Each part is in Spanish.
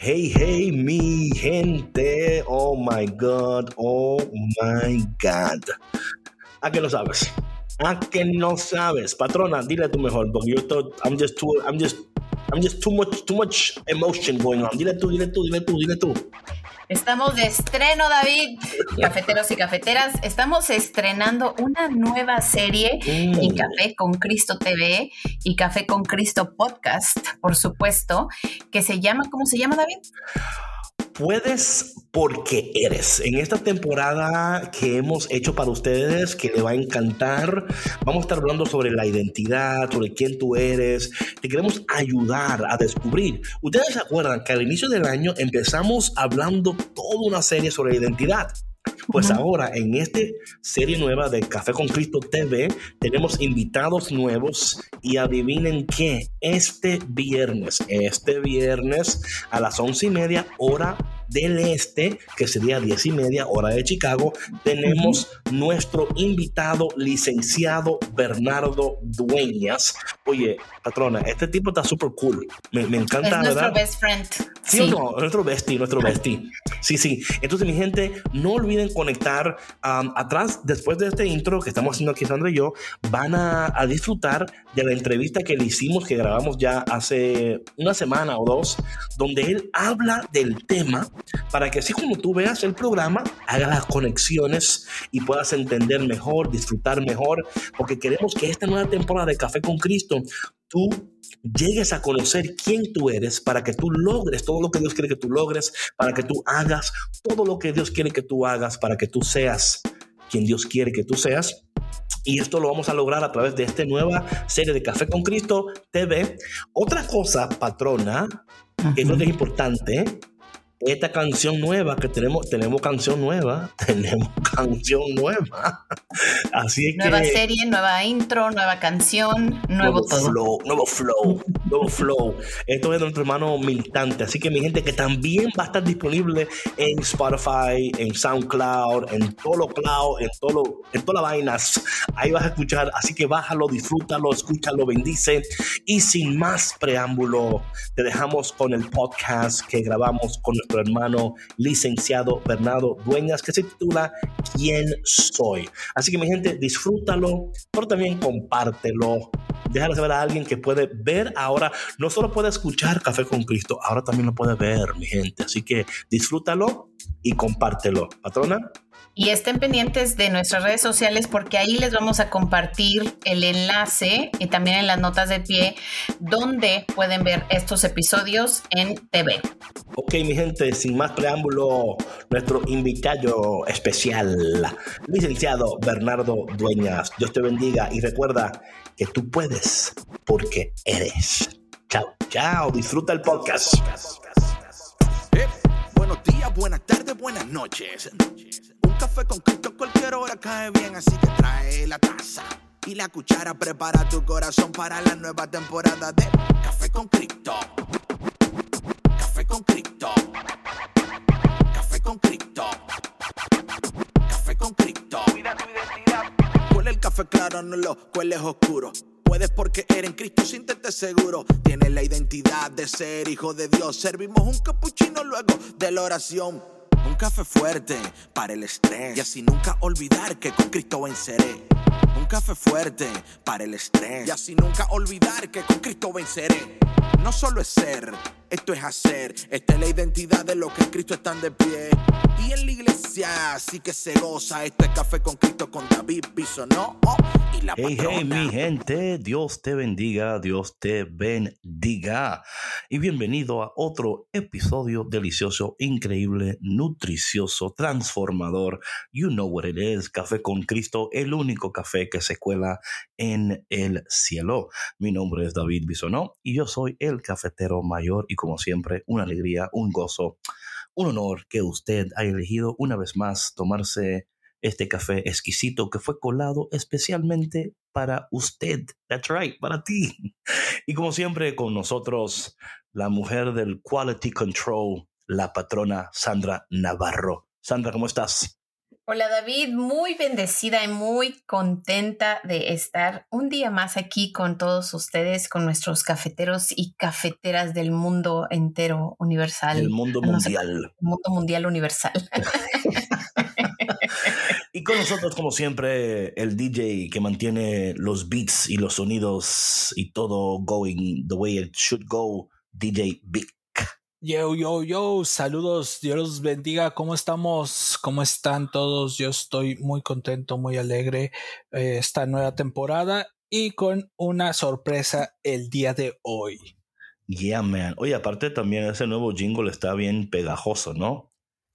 Hey, hey, mi gente. Oh my God. Oh my God. ¿A qué lo sabes? ¿A qué no sabes? Patrona, dile tú mejor, porque yo estoy, I'm just too, I'm just, I'm just too much, too much emotion going on. Dile tú, dile tú, dile tú, dile tú. Estamos de estreno, David. Cafeteros y cafeteras, estamos estrenando una nueva serie en Mm. Café con Cristo TV y Café con Cristo Podcast, por supuesto, que se llama, ¿cómo se llama, David? Puedes porque eres. En esta temporada que hemos hecho para ustedes, que le va a encantar, vamos a estar hablando sobre la identidad, sobre quién tú eres. Te queremos ayudar a descubrir. Ustedes se acuerdan que al inicio del año empezamos hablando toda una serie sobre identidad. Pues ahora en esta serie nueva de Café con Cristo TV tenemos invitados nuevos y adivinen qué, este viernes, este viernes a las once y media hora del este, que sería diez y media hora de Chicago, tenemos nuestro invitado licenciado Bernardo Dueñas. Oye, patrona, este tipo está súper cool. Me, me encanta, Es nuestro ¿verdad? best friend. ¿Sí, o no? Nuestro bestie, nuestro bestie. Sí, sí. Entonces, mi gente, no olviden conectar um, atrás, después de este intro que estamos haciendo aquí, Sandra y yo, van a, a disfrutar de la entrevista que le hicimos, que grabamos ya hace una semana o dos, donde él habla del tema para que así como tú veas el programa, haga las conexiones y puedas entender mejor, disfrutar mejor, porque queremos que esta nueva temporada de Café con Cristo, tú llegues a conocer quién tú eres para que tú logres todo lo que Dios quiere que tú logres, para que tú hagas todo lo que Dios quiere que tú hagas, para que tú seas quien Dios quiere que tú seas. Y esto lo vamos a lograr a través de esta nueva serie de Café con Cristo TV. Otra cosa, patrona, que creo que es importante, esta canción nueva que tenemos, tenemos canción nueva, tenemos canción nueva. Así es Nueva que serie, nueva intro, nueva canción, nuevo todo. flow, nuevo flow, nuevo flow. Esto es de nuestro hermano militante. Así que mi gente que también va a estar disponible en Spotify, en SoundCloud, en todo lo cloud, en todo lo- en todas las vainas. Ahí vas a escuchar. Así que bájalo, disfrútalo, escúchalo, bendice. Y sin más preámbulo, te dejamos con el podcast que grabamos con hermano licenciado Bernardo Dueñas, que se titula ¿Quién soy? Así que mi gente, disfrútalo, pero también compártelo. Déjalo saber a alguien que puede ver ahora, no solo puede escuchar Café con Cristo, ahora también lo puede ver, mi gente. Así que disfrútalo y compártelo. Patrona. Y estén pendientes de nuestras redes sociales porque ahí les vamos a compartir el enlace y también en las notas de pie donde pueden ver estos episodios en TV. Ok, mi gente, sin más preámbulo, nuestro invitado especial, licenciado Bernardo Dueñas. Dios te bendiga y recuerda que tú puedes porque eres. Chao, chao, disfruta el podcast. Eh, buenos días, buenas tardes, buenas noches. Café con Cristo cualquier hora cae bien, así que trae la taza y la cuchara. Prepara tu corazón para la nueva temporada de Café con Cristo. Café con Cristo. Café con Cristo. Café con Cristo. Cuida tu identidad. Huele el café claro, no lo cueles oscuro. Puedes porque eres en Cristo, siéntete seguro. Tienes la identidad de ser hijo de Dios. Servimos un capuchino luego de la oración. Un café fuerte para el estrés. Y así nunca olvidar que con Cristo venceré. Un café fuerte para el estrés. Y así nunca olvidar que con Cristo venceré. No solo es ser, esto es hacer. Esta es la identidad de los que en Cristo están de pie. Y en la iglesia sí que se goza. Esto es café con Cristo con David Bisonó oh, y la Hey, hey, mi gente, Dios te bendiga, Dios te bendiga. Y bienvenido a otro episodio delicioso, increíble, nutricioso, transformador. You know what it is, Café con Cristo, el único café que se cuela en el cielo. Mi nombre es David Bisonó y yo soy el cafetero mayor y como siempre, una alegría, un gozo, un honor que usted haya elegido una vez más tomarse este café exquisito que fue colado especialmente para usted. That's right, para ti. Y como siempre, con nosotros, la mujer del Quality Control, la patrona Sandra Navarro. Sandra, ¿cómo estás? Hola David, muy bendecida y muy contenta de estar un día más aquí con todos ustedes, con nuestros cafeteros y cafeteras del mundo entero universal. El mundo mundial. mundo mundial universal. y con nosotros, como siempre, el DJ que mantiene los beats y los sonidos y todo going the way it should go, DJ Big. Yo, yo, yo, saludos, Dios los bendiga, ¿cómo estamos? ¿Cómo están todos? Yo estoy muy contento, muy alegre eh, esta nueva temporada y con una sorpresa el día de hoy. Yeah, man. Oye, aparte también ese nuevo jingle está bien pegajoso, ¿no?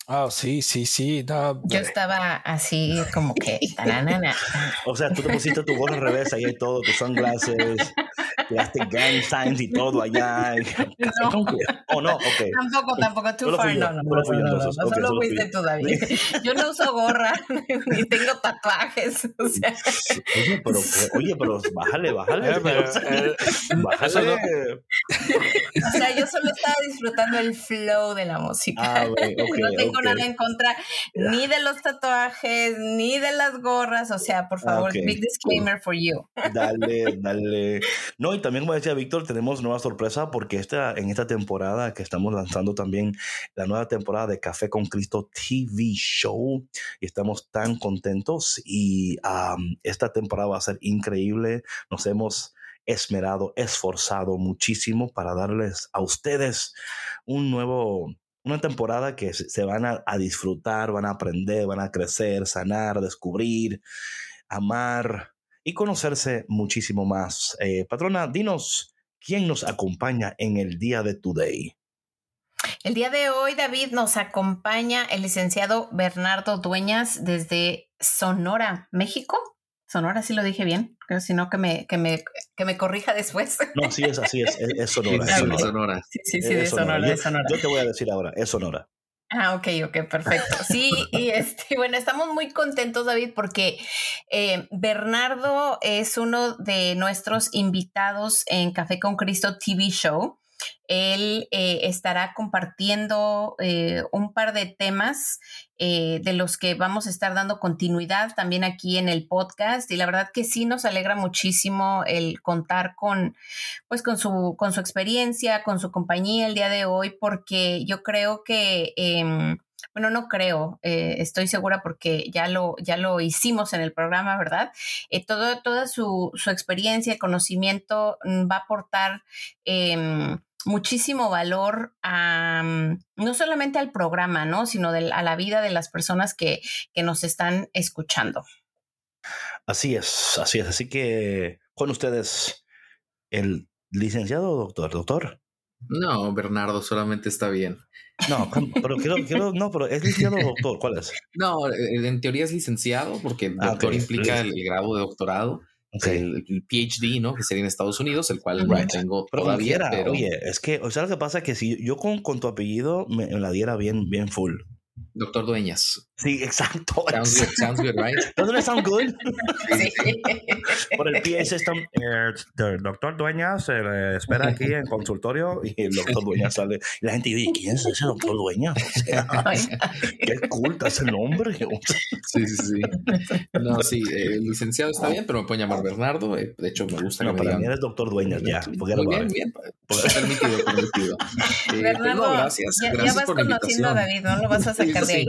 Ah, sí, sí, sí. Yo estaba así como que. o sea, tú te pusiste tu gorra al revés, ahí hay todo, tus sunglasses, Plastic gang signs y todo allá. No. ¿O no? Okay. Tampoco, tampoco, too far. No, no, no, no, solo fuiste tú, David. Yo no uso gorra ni tengo tatuajes. O sea. Oye, pero, oye, pero bájale, bájale. bájale. o sea, yo solo estaba disfrutando el flow de la música. Ah, okay, no tengo nada en contra ni de los tatuajes, ni de las gorras. O sea, por favor, big disclaimer for you. Dale, dale. No, también, como decía Víctor, tenemos nueva sorpresa porque esta, en esta temporada que estamos lanzando también la nueva temporada de Café con Cristo TV Show y estamos tan contentos y esta temporada va a ser increíble. Nos hemos esmerado, esforzado muchísimo para darles a ustedes un nuevo, una temporada que se van a, disfrutar, van a aprender, van a crecer, sanar, descubrir, amar, y conocerse muchísimo más. Eh, patrona, dinos quién nos acompaña en el día de Today. El día de hoy, David, nos acompaña el licenciado Bernardo Dueñas desde Sonora, México. Sonora, sí lo dije bien, pero si no que me, que me, que me corrija después. No, sí es así, es, es, Sonora. Sonora. Sí, sí, sí, de Sonora, Sonora. Yo te voy a decir ahora, es Sonora. Ah, ok, ok, perfecto. Sí, y este, bueno, estamos muy contentos, David, porque eh, Bernardo es uno de nuestros invitados en Café con Cristo TV Show. Él eh, estará compartiendo eh, un par de temas eh, de los que vamos a estar dando continuidad también aquí en el podcast. Y la verdad que sí nos alegra muchísimo el contar con pues con su con su experiencia con su compañía el día de hoy porque yo creo que em, bueno, no creo, estoy segura porque ya lo, ya lo hicimos en el programa, ¿verdad? todo, toda su, su experiencia, conocimiento mm, va a aportar em, muchísimo valor a, mm, no solamente al programa, ¿no? Sino a la vida de las personas que, que nos están escuchando. Así es, así es. Así que con ustedes, el licenciado doctor, doctor. No, Bernardo, solamente está bien. No, pero quiero, quiero, no, pero es licenciado doctor, ¿cuál es? No, en teoría es licenciado porque ah, doctor implica el, grado de doctorado. El, PhD, ¿no? Que sería en Estados Unidos, el cual no tengo todavía. pero... Oye, es que, o sea, lo que pasa es que si yo con, con tu apellido me, la diera bien, bien full. Doctor Dueñas. Sí, exacto. Sounds good, sounds good right? Doesn't it sound good? sí. Por el PA system, eh, el doctor Dueñas se le espera aquí en consultorio y el doctor Dueñas sale. Y la gente dice, ¿quién es ese doctor Dueñas? O sea, qué culta ese nombre. sí, sí, sí. No, sí, el licenciado está bien, pero me pueden llamar Bernardo. Eh, de hecho, me gusta no, que para mí eres doctor Dueñas, ya. Muy bien, bien. Permitido, permitido. Eh, Bernardo, no, gracias. Ya, gracias ya vas por conociendo a David, no lo vas a sacar de ahí.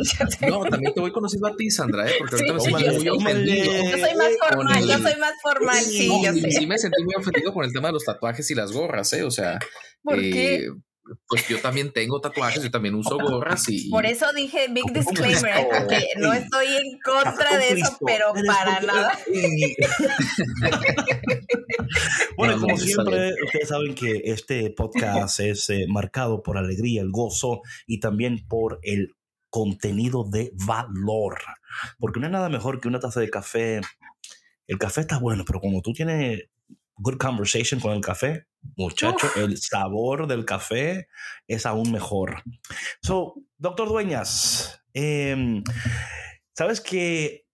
No, también te voy conociendo a ti, Sandra, ¿eh? porque ahorita me siento muy ofendido. Yo soy más formal, yo soy más formal, sí, yo sé. Sí, me sentí muy ofendido con el tema de los tatuajes y las gorras, ¿eh? O sea, ¿Por qué? Eh, pues yo también tengo tatuajes, yo también uso gorras y... Por eso dije big disclaimer, porque no estoy en contra de eso, pero para nada. bueno, como siempre, ustedes saben que este podcast es eh, marcado por alegría, el gozo y también por el contenido de valor. Porque no hay nada mejor que una taza de café. El café está bueno, pero como tú tienes good conversation con el café, muchacho, el sabor del café es aún mejor. So, doctor Dueñas, em, sabes que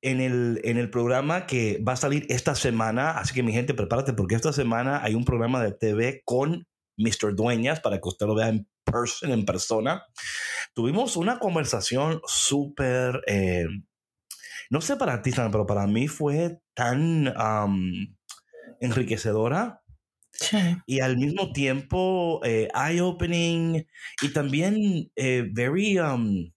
en el, en el programa que va a salir esta semana, así que mi gente, prepárate porque esta semana hay un programa de TV con Mr. Dueñas para que usted lo vea en person, en persona. tuvimos una conversación súper, eh, no sé para ti, pero para mí fue tan enriquecedora. Y al mismo tiempo, eh, eye-opening y también eh, very, um,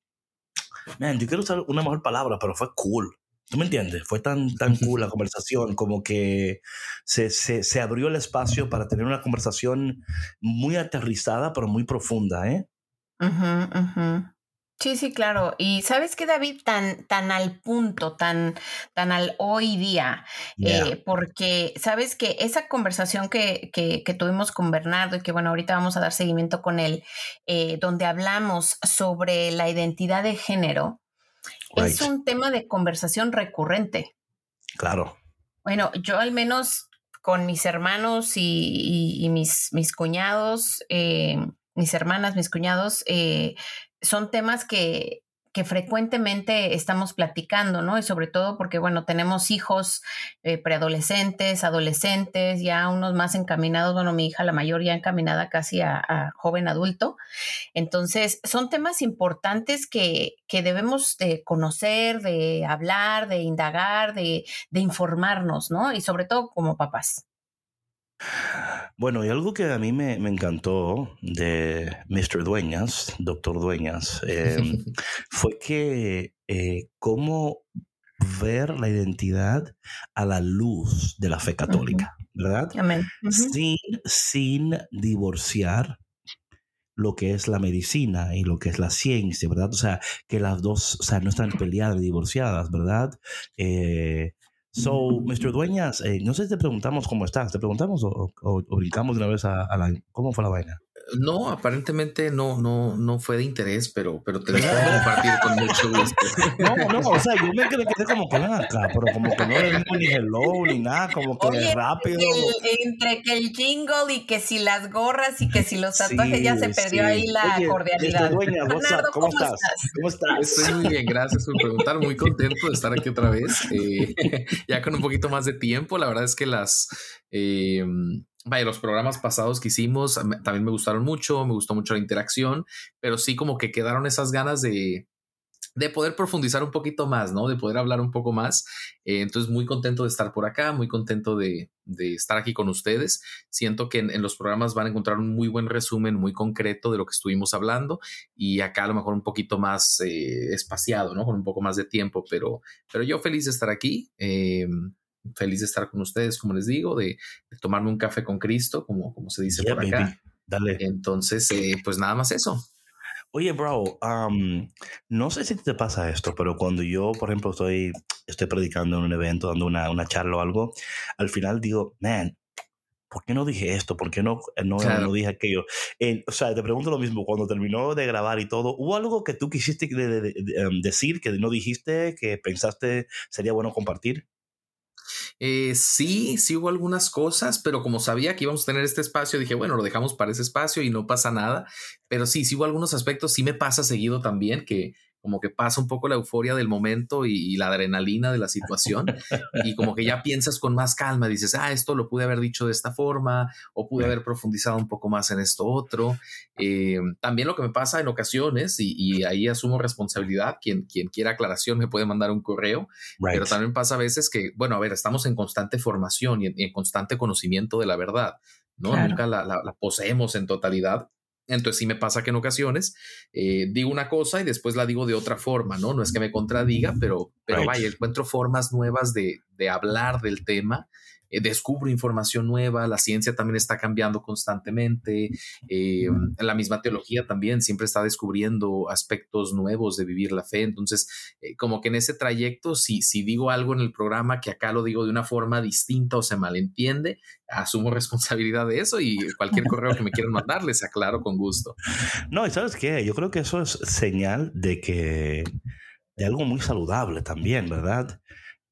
man, yo quiero usar una mejor palabra, pero fue cool. ¿Tú me entiendes? Fue tan, tan cool la conversación, como que se, se, se, abrió el espacio para tener una conversación muy aterrizada, pero muy profunda, ¿eh? Sí, sí, claro. Y sabes que David, tan, tan al punto, tan, tan al hoy día, eh, porque sabes que esa conversación que, que, tuvimos con Bernardo y que bueno, ahorita vamos a dar seguimiento con él, eh, donde hablamos sobre la identidad de género, es un tema de conversación recurrente. Claro. Bueno, yo al menos con mis hermanos y, mis, mis cuñados, eh, mis hermanas, mis cuñados, son temas que, que frecuentemente estamos platicando, ¿no? Y sobre todo porque, bueno, tenemos hijos eh, preadolescentes, adolescentes, ya unos más encaminados, bueno, mi hija la mayor ya encaminada casi a, joven adulto. Entonces, son temas importantes que, que, debemos de conocer, de hablar, de indagar, de, de informarnos, ¿no? Y sobre todo como papás. Bueno, y algo que a mí me, encantó de Mr. Dueñas, Doctor Dueñas, em, fue que eh, cómo ver la identidad a la luz de la fe católica, ¿verdad? sin, sin divorciar lo que es la medicina y lo que es la ciencia, ¿verdad? O sea, que las dos, o sea, no están peleadas, divorciadas, ¿verdad? Eh, So, Mr. Dueñas, eh, no sé si te preguntamos cómo estás, ¿te preguntamos o, brincamos de una vez a, a, la... ¿Cómo fue la vaina? No, aparentemente no, no, no fue de interés, pero, pero te lo puedo compartir con mucho gusto. No, no, o sea, yo me quedé como que acá, pero como que no le ni hello ni nada, como que rápido. entre que el jingle y que si las gorras y que si los tatuajes ya se perdió ahí la cordialidad. Dueña, ¿cómo, estás? ¿Cómo estás? Estoy muy bien, gracias por preguntar, muy contento de estar aquí otra vez, eh, ya con un poquito más de tiempo, la verdad es que las... Eh, vaya, los programas pasados que hicimos también me gustaron mucho, me gustó mucho la interacción, pero sí como que quedaron esas ganas de, de poder profundizar un poquito más, ¿no? De poder hablar un poco más. Eh, entonces, muy contento de estar por acá, muy contento de, de estar aquí con ustedes. Siento que en, los programas van a encontrar un muy buen resumen, muy concreto de lo que estuvimos hablando y acá a lo mejor un poquito más eh, espaciado, ¿no? Con un poco más de tiempo, pero, pero yo feliz de estar aquí. Eh, feliz de estar con ustedes, como les digo, de, tomarme un café con Cristo, como, como se dice por acá. Dale. Entonces, eh, pues nada más eso. Oye, bro, no sé si te pasa esto, pero cuando yo, por ejemplo, estoy, estoy predicando en un evento, dando una, una charla o algo, al final digo, man, ¿por qué no dije esto? ¿Por qué no, no, no dije aquello? o sea, te pregunto lo mismo, cuando terminó de grabar y todo, ¿hubo algo que tú quisiste em, decir, que no dijiste, que pensaste sería bueno compartir? Eh, sí, sí hubo algunas cosas, pero como sabía que íbamos a tener este espacio, dije, bueno, lo dejamos para ese espacio y no pasa nada. Pero sí, sí hubo algunos aspectos, sí me pasa seguido también que como que pasa un poco la euforia del momento y, la adrenalina de la situación y como que ya piensas con más calma, dices, ah, esto lo pude haber dicho de esta forma o pude haber profundizado un poco más en esto otro. Eh, también lo que me pasa en ocasiones, y, ahí asumo responsabilidad, quien, quien quiera aclaración me puede mandar un correo, pero también pasa a veces que, bueno, a ver, estamos en constante formación y en, constante conocimiento de la verdad. ¿no? Nunca la, poseemos en totalidad, entonces sí me pasa que en ocasiones eh, digo una cosa y después la digo de otra forma, ¿no? No es que me contradiga, pero, pero vaya, encuentro formas nuevas de, de hablar del tema eh, descubro información nueva, la ciencia también está cambiando constantemente, eh, la misma teología también siempre está descubriendo aspectos nuevos de vivir la fe, entonces eh, como que en ese trayecto, si, si digo algo en el programa que acá lo digo de una forma distinta o se malentiende, asumo responsabilidad de eso y cualquier correo que me quieran mandar les aclaro con gusto. No, y sabes qué, yo creo que eso es señal de que de algo muy saludable también, ¿verdad?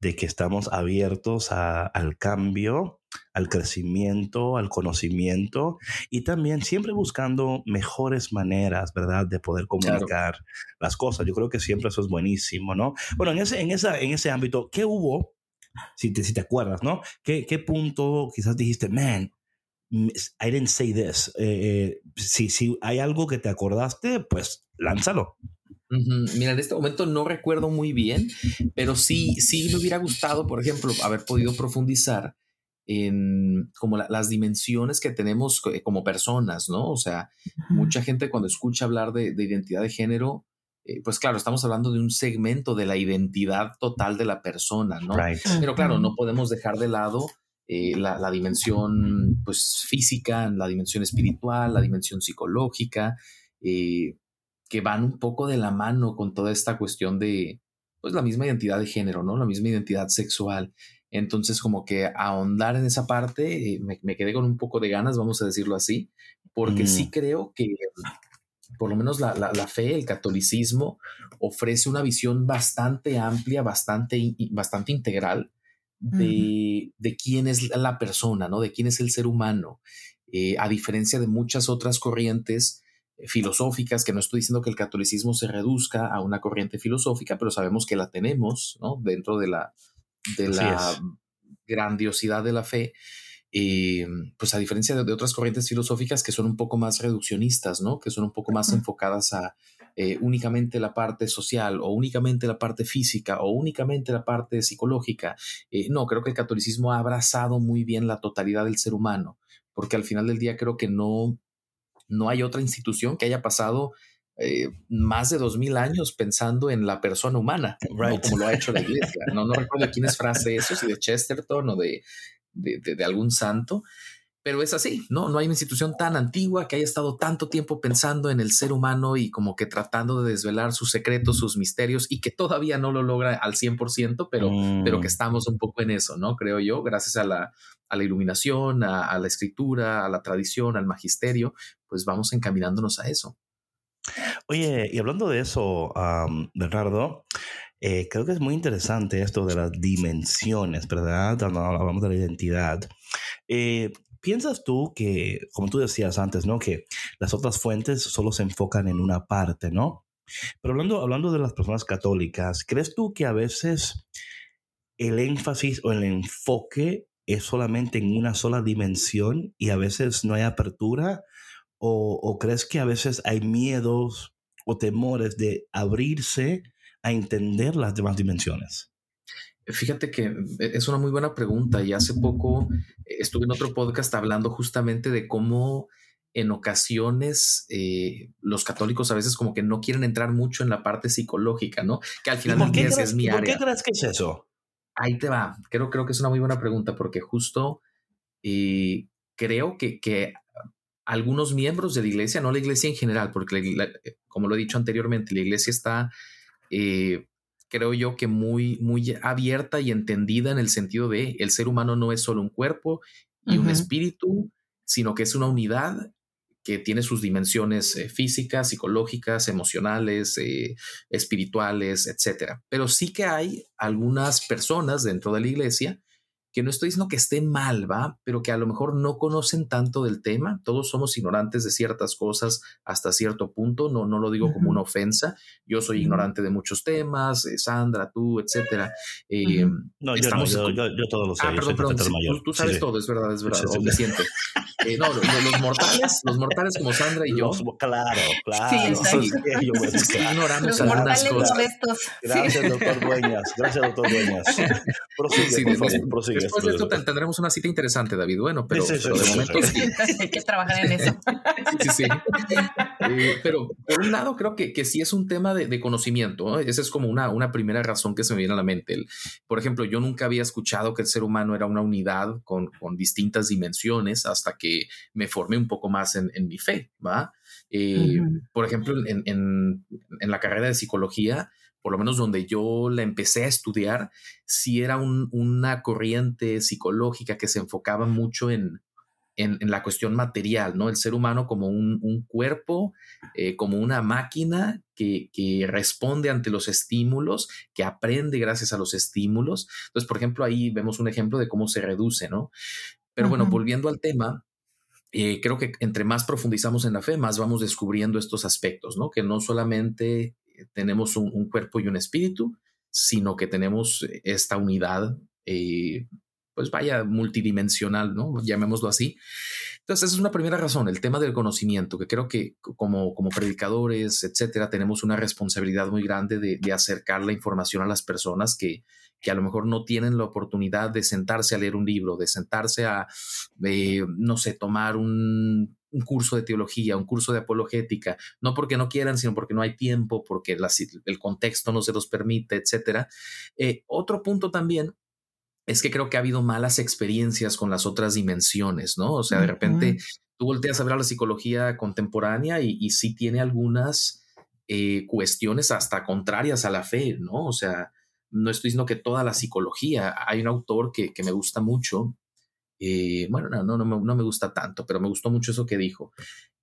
De que estamos abiertos al cambio, al crecimiento, al conocimiento y también siempre buscando mejores maneras, ¿verdad?, de poder comunicar las cosas. Yo creo que siempre eso es buenísimo, ¿no? Bueno, en ese, en esa, en ese ámbito, ¿qué hubo? Si te, si te acuerdas, ¿no? ¿Qué, ¿Qué punto quizás dijiste, man, I didn't say this. Eh, si, si hay algo que te acordaste, pues lánzalo. Mira, en este momento no recuerdo muy bien, pero sí, sí me hubiera gustado, por ejemplo, haber podido profundizar en como las dimensiones que tenemos eh, como personas, ¿no? O sea, mucha gente cuando escucha hablar de, identidad de género, eh, pues claro, estamos hablando de un segmento de la identidad total de la persona, ¿no? Pero claro, no podemos dejar de lado eh, la, dimensión pues, física, la dimensión espiritual, la dimensión psicológica, que van un poco de la mano con toda esta cuestión de pues la misma identidad de género, ¿no? La misma identidad sexual. Entonces, como que ahondar en esa parte, eh, me, quedé con un poco de ganas, vamos a decirlo así, porque sí mm. creo que por lo menos la, fe, el catolicismo, ofrece una visión bastante amplia, bastante, bastante integral de, quién es la persona, ¿no? De quién es el ser humano. Eh, a diferencia de muchas otras corrientes filosóficas, que no estoy diciendo que el catolicismo se reduzca a una corriente filosófica, pero sabemos que la tenemos, ¿no? Dentro de la, de la grandiosidad de la fe, eh, pues a diferencia de, otras corrientes filosóficas que son un poco más reduccionistas, ¿no? Que son un poco más enfocadas a eh, únicamente la parte social o únicamente la parte física o únicamente la parte psicológica. Eh, no, creo que el catolicismo ha abrazado muy bien la totalidad del ser humano, porque al final del día creo que no, no hay otra institución que haya pasado eh, más de dos mil años pensando en la persona humana, como lo ha hecho la iglesia. No, no recuerdo quién es frase eso, si de Chesterton o de, de, algún santo, pero es así, ¿no? No hay una institución tan antigua que haya estado tanto tiempo pensando en el ser humano y como que tratando de desvelar sus secretos, sus misterios y que todavía no lo logra al 100%, pero, pero que mm. estamos un poco en eso, ¿no? Creo yo, gracias a la, a la iluminación, a, a la escritura, a la tradición, al magisterio, pues vamos encaminándonos a eso. Oye, y hablando de eso, Bernardo, eh, creo que es muy interesante esto de las dimensiones, ¿verdad? Cuando hablamos de la identidad. Eh, ¿Piensas tú que, como tú decías antes, ¿no? Que las otras fuentes solo se enfocan en una parte, ¿no? Pero hablando, hablando de las personas católicas, ¿crees tú que a veces el énfasis o el enfoque es solamente en una sola dimensión y a veces no hay apertura o, crees que a veces hay miedos o temores de abrirse a entender las demás dimensiones? Fíjate que eh, es una muy buena pregunta y hace poco eh, estuve en otro podcast hablando justamente de cómo en ocasiones eh, los católicos a veces como que no quieren entrar mucho en la parte psicológica, ¿no? Que al final del es mi área. ¿Por qué crees que es eso? Ahí te va. Creo, creo que es una muy buena pregunta porque justo creo que, que algunos miembros de la iglesia, no la iglesia en general, porque como lo he dicho anteriormente, la iglesia está, eh, creo yo que muy, muy abierta y entendida en el sentido de el ser humano no es solo un cuerpo y un espíritu, sino que es una unidad que tiene sus dimensiones eh, físicas, psicológicas, emocionales, eh, espirituales, etc. Pero sí que hay algunas personas dentro de la iglesia que no estoy diciendo que esté mal, ¿va? Pero que a lo mejor no conocen tanto del tema. Todos somos ignorantes de ciertas cosas hasta cierto punto. No, no lo digo como una ofensa. Yo soy ignorante de muchos temas, eh, Sandra, tú, etcétera. Eh, no, yo, no, yo, yo, todo lo sé. Ah, perdón, perdón. tú, sabes todo, es verdad, es verdad. Sí, me siento. Eh, no, los, mortales, los mortales como Sandra y yo. claro, claro. Sí, sí, ignoramos algunas cosas. Gracias, doctor Dueñas. Gracias, doctor Dueñas. Prosigue, por favor, prosigue. Después de esto tendremos una cita interesante, David. Bueno, pero, de momento Hay que trabajar en eso. Sí, sí. Eh, pero por un lado, creo que, que sí es un tema de, conocimiento. Esa es como una, una primera razón que se me viene a la mente. por ejemplo, yo nunca había escuchado que el ser humano era una unidad con, con distintas dimensiones hasta que me formé un poco más en, en mi fe, ¿va? Eh, por ejemplo, en, en, en la carrera de psicología, por lo menos donde yo la empecé a estudiar, sí era una corriente psicológica que se enfocaba mucho en, en, la cuestión material, ¿no? El ser humano como un, cuerpo, eh, como una máquina que, responde ante los estímulos, que aprende gracias a los estímulos. Entonces, por ejemplo, ahí vemos un ejemplo de cómo se reduce, ¿no? Pero bueno, volviendo al tema, eh, creo que entre más profundizamos en la fe, más vamos descubriendo estos aspectos, ¿no? Que no solamente tenemos un, cuerpo y un espíritu, sino que tenemos esta unidad, eh, pues vaya, multidimensional, ¿no? Llamémoslo así. Entonces, esa es una primera razón, el tema del conocimiento, que creo que como, como predicadores, etcétera, tenemos una responsabilidad muy grande de, acercar la información a las personas que, que a lo mejor no tienen la oportunidad de sentarse a leer un libro, de sentarse a, eh, no sé, tomar un, un, curso de teología, un curso de apologética, no porque no quieran, sino porque no hay tiempo, porque el contexto no se los permite, etcétera. Eh, otro punto también es que creo que ha habido malas experiencias con las otras dimensiones, ¿no? O sea, de repente tú volteas a ver a la psicología contemporánea y, y sí tiene algunas eh, cuestiones hasta contrarias a la fe, ¿no? O sea, no estoy diciendo que toda la psicología, hay un autor que, que me gusta mucho, eh, bueno, no, no, no, me, no me gusta tanto, pero me gustó mucho eso que dijo,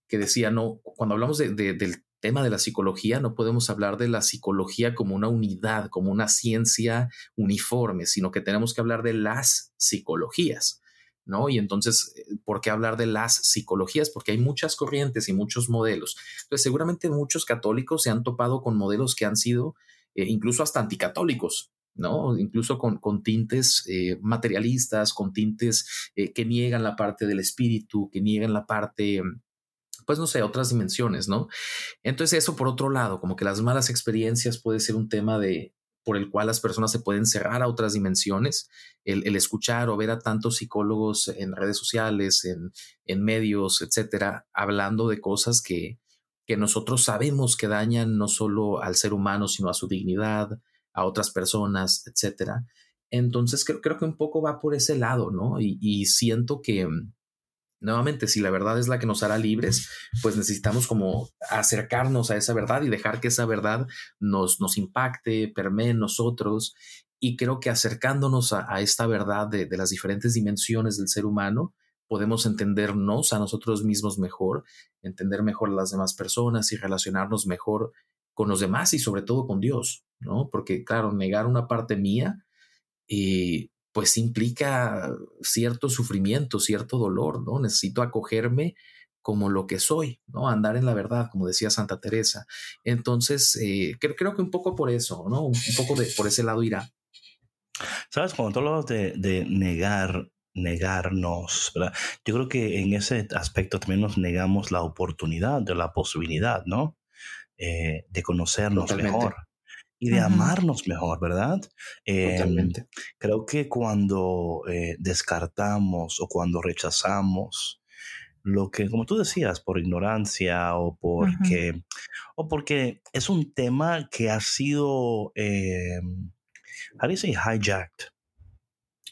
que decía, no, cuando hablamos de, de, del tema de la psicología, no podemos hablar de la psicología como una unidad, como una ciencia uniforme, sino que tenemos que hablar de las psicologías. ¿No? Y entonces, ¿por qué hablar de las psicologías? Porque hay muchas corrientes y muchos modelos. Entonces, seguramente muchos católicos se han topado con modelos que han sido eh, incluso hasta anticatólicos, ¿no? Incluso con, con tintes eh, materialistas, con tintes eh, que niegan la parte del espíritu, que niegan la parte pues no sé, otras dimensiones, ¿no? Entonces eso por otro lado, como que las malas experiencias puede ser un tema de por el cual las personas se pueden cerrar a otras dimensiones, el, escuchar o ver a tantos psicólogos en redes sociales, en, en medios, etcétera, hablando de cosas que, que nosotros sabemos que dañan no solo al ser humano, sino a su dignidad, a otras personas, etcétera. Entonces creo, creo que un poco va por ese lado, ¿no? Y siento que, nuevamente, si la verdad es la que nos hará libres, pues necesitamos como acercarnos a esa verdad y dejar que esa verdad nos, nos impacte, permee en nosotros. Y creo que acercándonos a, a esta verdad de, de, las diferentes dimensiones del ser humano, podemos entendernos a nosotros mismos mejor, entender mejor a las demás personas y relacionarnos mejor con los demás y sobre todo con Dios, ¿no? Porque, claro, negar una parte mía, eh, pues implica cierto sufrimiento, cierto dolor, ¿no? Necesito acogerme como lo que soy, ¿no? Andar en la verdad, como decía Santa Teresa. Entonces, eh, creo, creo, que un poco por eso, ¿no? Un, poco de, por ese lado irá. Sabes, cuando tú de, de negar, negarnos, ¿verdad? Yo creo que en ese aspecto también nos negamos la oportunidad, de la posibilidad, ¿no? Eh, de conocernos Totalmente. mejor y de uh -huh. amarnos mejor, ¿verdad? Eh, creo que cuando eh, descartamos o cuando rechazamos lo que, como tú decías, por ignorancia o porque, uh -huh. o porque es un tema que ha sido, eh, how do you say hijacked?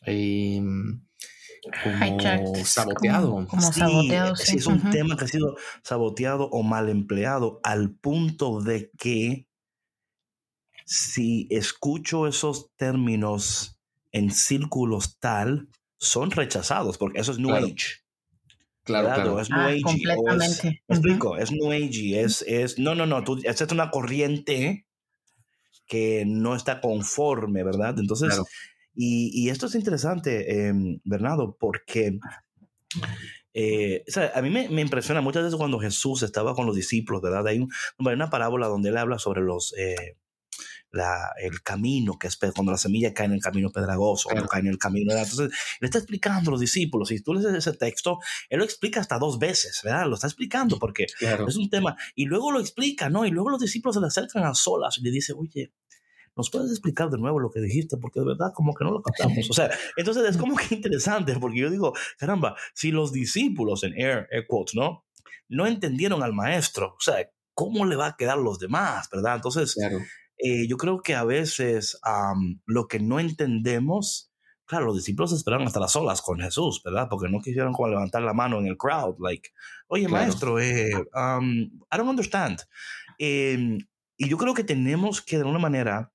Um, como hijacked. saboteado. Como, como sí, saboteado, sí. Es un uh -huh. tema que ha sido saboteado o mal empleado al punto de que si escucho esos términos en círculos tal, son rechazados, porque eso es New claro. Age. Claro, claro. Es New ah, Age. Completamente. Es, ¿Me explico? Es New Age. Es, es, no, no, no. Tú, esta es una corriente que no está conforme, ¿verdad? Entonces, claro. y, y, esto es interesante, eh, Bernardo, porque eh, o sea, a mí me, me, impresiona muchas veces cuando Jesús estaba con los discípulos, ¿verdad? Hay, un, hay una parábola donde él habla sobre los, eh, la, el camino, que es cuando la semilla cae en el camino pedregoso, claro. cae en el camino. ¿verdad? Entonces, le está explicando a los discípulos, y si tú lees ese texto, él lo explica hasta dos veces, ¿verdad? Lo está explicando porque claro. es un tema, y luego lo explica, ¿no? Y luego los discípulos se le acercan a solas y le dicen, oye, ¿nos puedes explicar de nuevo lo que dijiste? Porque de verdad como que no lo captamos. O sea, entonces es como que interesante, porque yo digo, caramba, si los discípulos en air, air quotes, ¿no? No entendieron al maestro, o sea, ¿cómo le va a quedar a los demás, verdad? Entonces, claro. Eh, yo creo que a veces um, lo que no entendemos, claro, los discípulos esperaron hasta las olas con Jesús, ¿verdad? Porque no quisieron como levantar la mano en el crowd, like, oye, claro. maestro, eh, um, I don't understand. Eh, y yo creo que tenemos que de alguna manera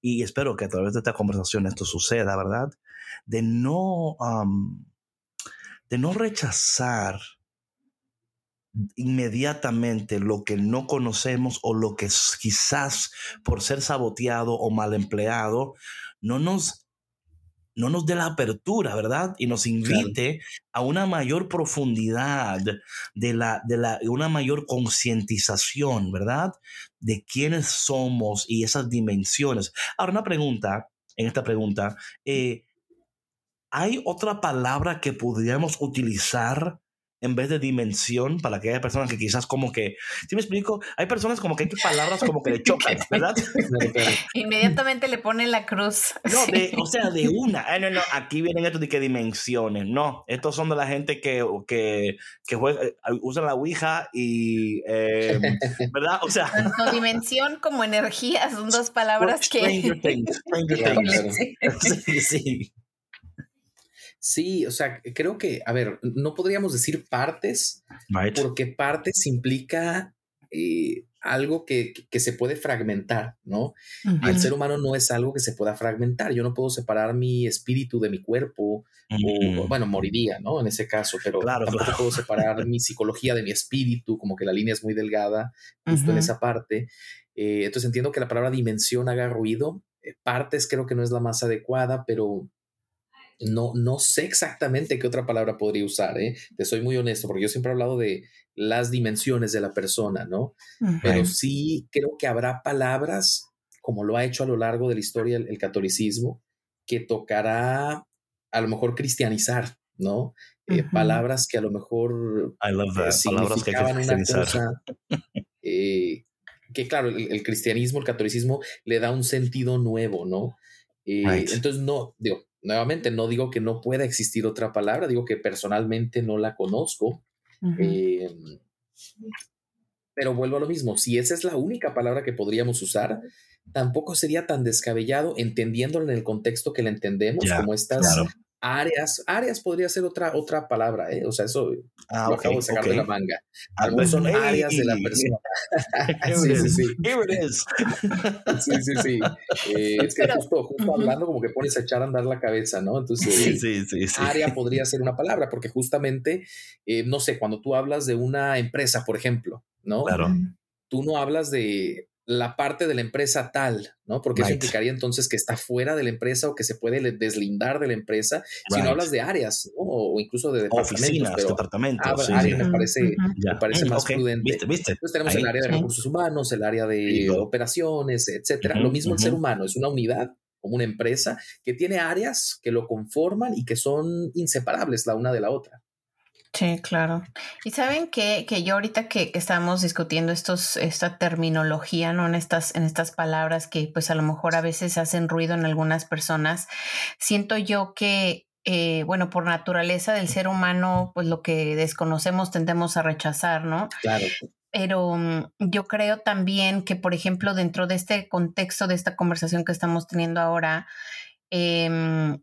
y espero que a través de esta conversación esto suceda, ¿verdad? De no, um, de no rechazar inmediatamente lo que no conocemos o lo que quizás por ser saboteado o mal empleado no nos no nos dé la apertura, ¿verdad? Y nos invite claro. a una mayor profundidad, de, la, de la, una mayor concientización, ¿verdad? De quiénes somos y esas dimensiones. Ahora, una pregunta, en esta pregunta, eh, ¿hay otra palabra que podríamos utilizar en vez de dimensión para que haya personas que quizás como que, si me explico? Hay personas como que hay palabras como que le chocan, ¿verdad? Inmediatamente le ponen la cruz. No, de, o sea, de una. no, no, aquí vienen estos de qué dimensiones. No, estos son de la gente que, que, que juega, eh, usan la Ouija y, eh, ¿verdad? O sea. Tanto dimensión como energía son dos palabras que... Stranger things, stranger things. Sí, sí. Sí, o sea, creo que, a ver, no podríamos decir partes, porque partes implica eh, algo que, se puede fragmentar, ¿no? El ser humano no es algo que se pueda fragmentar. Yo no puedo separar mi espíritu de mi cuerpo, o, bueno, moriría, ¿no? En ese caso, pero tampoco puedo separar mi psicología de mi espíritu, como que la línea es muy delgada, justo en esa parte. Eh, entonces entiendo que la palabra dimensión haga ruido. Eh, partes creo que no es la más adecuada, pero no, no sé exactamente qué otra palabra podría usar, ¿eh? Te soy muy honesto, porque yo siempre he hablado de las dimensiones de la persona, ¿no? Pero sí creo que habrá palabras, como lo ha hecho a lo largo de la historia el, catolicismo, que tocará a lo mejor cristianizar, ¿no? Eh, palabras que a lo mejor I love that. palabras que una cosa, eh, que claro, el, cristianismo, el catolicismo le da un sentido nuevo, ¿no? Eh, entonces, no, digo, nuevamente, no digo que no pueda existir otra palabra, digo que personalmente no la conozco. Em, pero vuelvo a lo mismo, si esa es la única palabra que podríamos usar, tampoco sería tan descabellado entendiéndolo en el contexto que la entendemos, como estas áreas, áreas podría ser otra, otra palabra, ¿eh? O sea, eso ah, lo acabo de sacar de la manga. Algunos son áreas de la persona. sí, sí, sí. Here it is. sí, sí, sí. Eh, es que justo, justo hablando como que pones a echar a andar la cabeza, ¿no? Entonces, sí, sí, sí, área podría ser una palabra, porque justamente, eh, no sé, cuando tú hablas de una empresa, por ejemplo, ¿no? Claro. Tú no hablas de la parte de la empresa tal, ¿no? Porque eso implicaría entonces que está fuera de la empresa o que se puede deslindar de la empresa. Si no hablas de áreas, ¿no? O incluso de departamentos. Oficinas, pero departamentos. me parece, me parece más prudente. Entonces tenemos el área de recursos humanos, el área de operaciones, etcétera. lo mismo el ser humano, es una unidad como una empresa que tiene áreas que lo conforman y que son inseparables la una de la otra. Sí, claro. Y saben que, que yo ahorita que, que, estamos discutiendo estos, esta terminología, ¿no? En estas, en estas palabras que pues a lo mejor a veces hacen ruido en algunas personas, siento yo que, eh, bueno, por naturaleza del ser humano, pues lo que desconocemos tendemos a rechazar, ¿no? Claro. Pero mm, yo creo también que, por ejemplo, dentro de este contexto de esta conversación que estamos teniendo ahora, eh,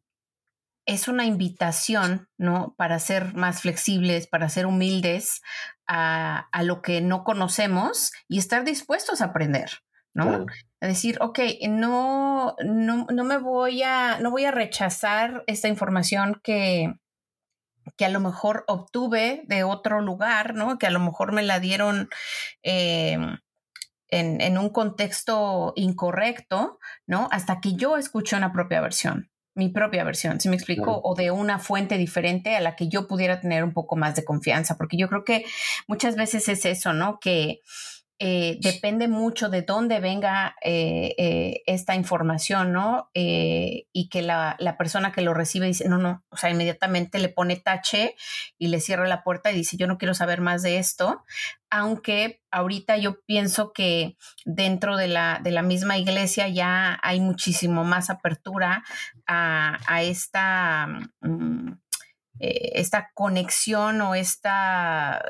es una invitación, ¿no? Para ser más flexibles, para ser humildes a, lo que no conocemos y estar dispuestos a aprender, ¿no? A decir, ok, no, no, no, me voy a, no voy a rechazar esta información que, que a lo mejor obtuve de otro lugar, ¿no? Que a lo mejor me la dieron em, en, en, un contexto incorrecto, ¿no? Hasta que yo escuché una propia versión mi propia versión, si me explico, o de una fuente diferente a la que yo pudiera tener un poco más de confianza, porque yo creo que muchas veces es eso, ¿no? Que eh, depende mucho de dónde venga eh, eh, esta información, ¿no? y que la, la, persona que lo recibe dice, no, no, o sea, inmediatamente le pone tache y le cierra la puerta y dice, yo no quiero saber más de esto, aunque ahorita yo pienso que dentro de la, de la misma iglesia ya hay muchísimo más apertura a, a esta... Mm, esta conexión o esta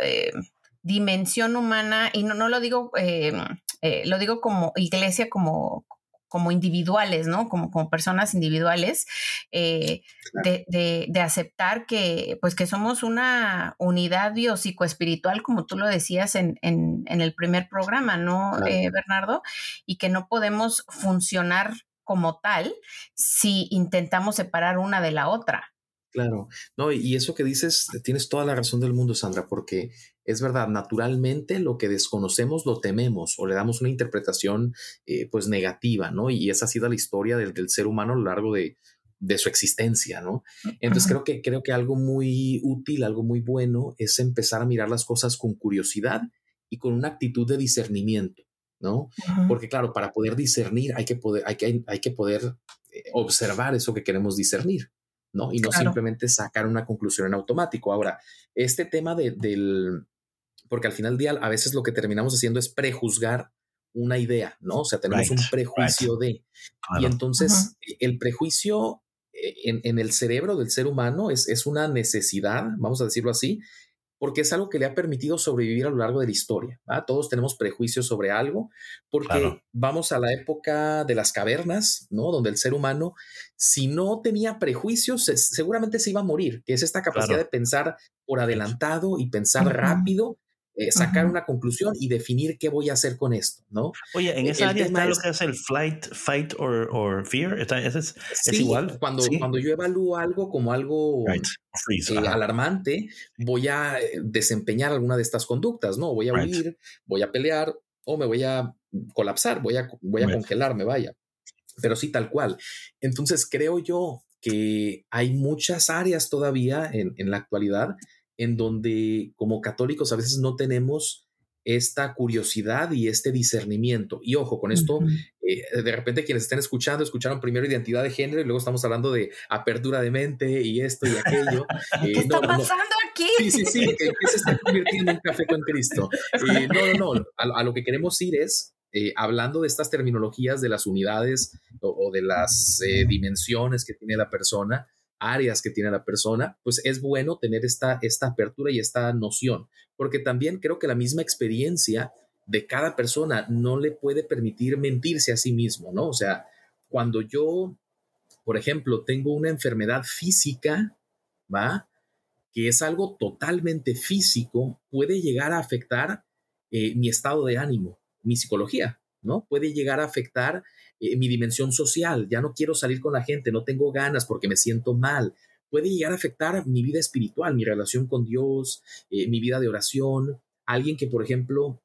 dimensión humana, y no, no lo digo, eh, eh, lo digo como iglesia, como, como individuales, ¿no? Como, como personas individuales, eh, de, de, aceptar que, pues, que somos una unidad biopsicoespiritual, como tú lo decías en, en, en el primer programa, ¿no, Bernardo? Y que no podemos funcionar como tal si intentamos separar una de la otra. Claro, no, y eso que dices, tienes toda la razón del mundo, Sandra, porque es verdad, naturalmente lo que desconocemos lo tememos o le damos una interpretación eh, pues negativa, ¿no? Y esa ha sido la historia del, ser humano a lo largo de, su existencia, ¿no? Entonces creo que, creo que algo muy útil, algo muy bueno es empezar a mirar las cosas con curiosidad y con una actitud de discernimiento, ¿no? Porque claro, para poder discernir hay que poder, hay que, hay que poder eh, observar eso que queremos discernir. ¿No? Y no simplemente sacar una conclusión en automático. Ahora, este tema de, del, porque al final del día a veces lo que terminamos haciendo es prejuzgar una idea, ¿no? O sea, tenemos un prejuicio de... Y entonces el prejuicio eh, en, en, el cerebro del ser humano es, es una necesidad, vamos a decirlo así, porque es algo que le ha permitido sobrevivir a lo largo de la historia. Todos tenemos prejuicios sobre algo, porque vamos a la época de las cavernas, ¿no? Donde el ser humano, si no tenía prejuicios, seguramente se iba a morir, que es esta capacidad de pensar por adelantado y pensar rápido eh, sacar una conclusión y definir qué voy a hacer con esto, ¿no? Oye, en esa área está lo que es el flight, fight or, or fear, es, igual. Cuando, cuando yo evalúo algo como algo eh, alarmante, voy a eh, desempeñar alguna de estas conductas, ¿no? Voy a huir, voy a pelear o me voy a colapsar, voy a, voy a congelarme, vaya. Pero sí, tal cual. Entonces, creo yo que hay muchas áreas todavía en, en la actualidad en donde como católicos a veces no tenemos esta curiosidad y este discernimiento. Y ojo, con esto, eh, de repente quienes estén escuchando, escucharon primero identidad de género y luego estamos hablando de apertura de mente y esto y aquello. ¿Qué eh, está pasando aquí? Sí, sí, sí, que, se está convirtiendo en un café con Cristo. Eh, no, no, no, a, lo que queremos ir es, hablando de estas terminologías de las unidades o de las dimensiones que tiene la persona, áreas que tiene la persona, pues es bueno tener esta, esta apertura y esta noción, porque también creo que la misma experiencia de cada persona no le puede permitir mentirse a sí mismo, ¿no? O sea, cuando yo, por ejemplo, tengo una enfermedad física, ¿va? Que es algo totalmente físico, puede llegar a afectar eh, mi estado de ánimo, mi psicología, ¿no? Puede llegar a afectar eh, mi dimensión social, ya no quiero salir con la gente, no tengo ganas porque me siento mal. Puede llegar a afectar mi vida espiritual, mi relación con Dios, eh, mi vida de oración. Alguien que, por ejemplo,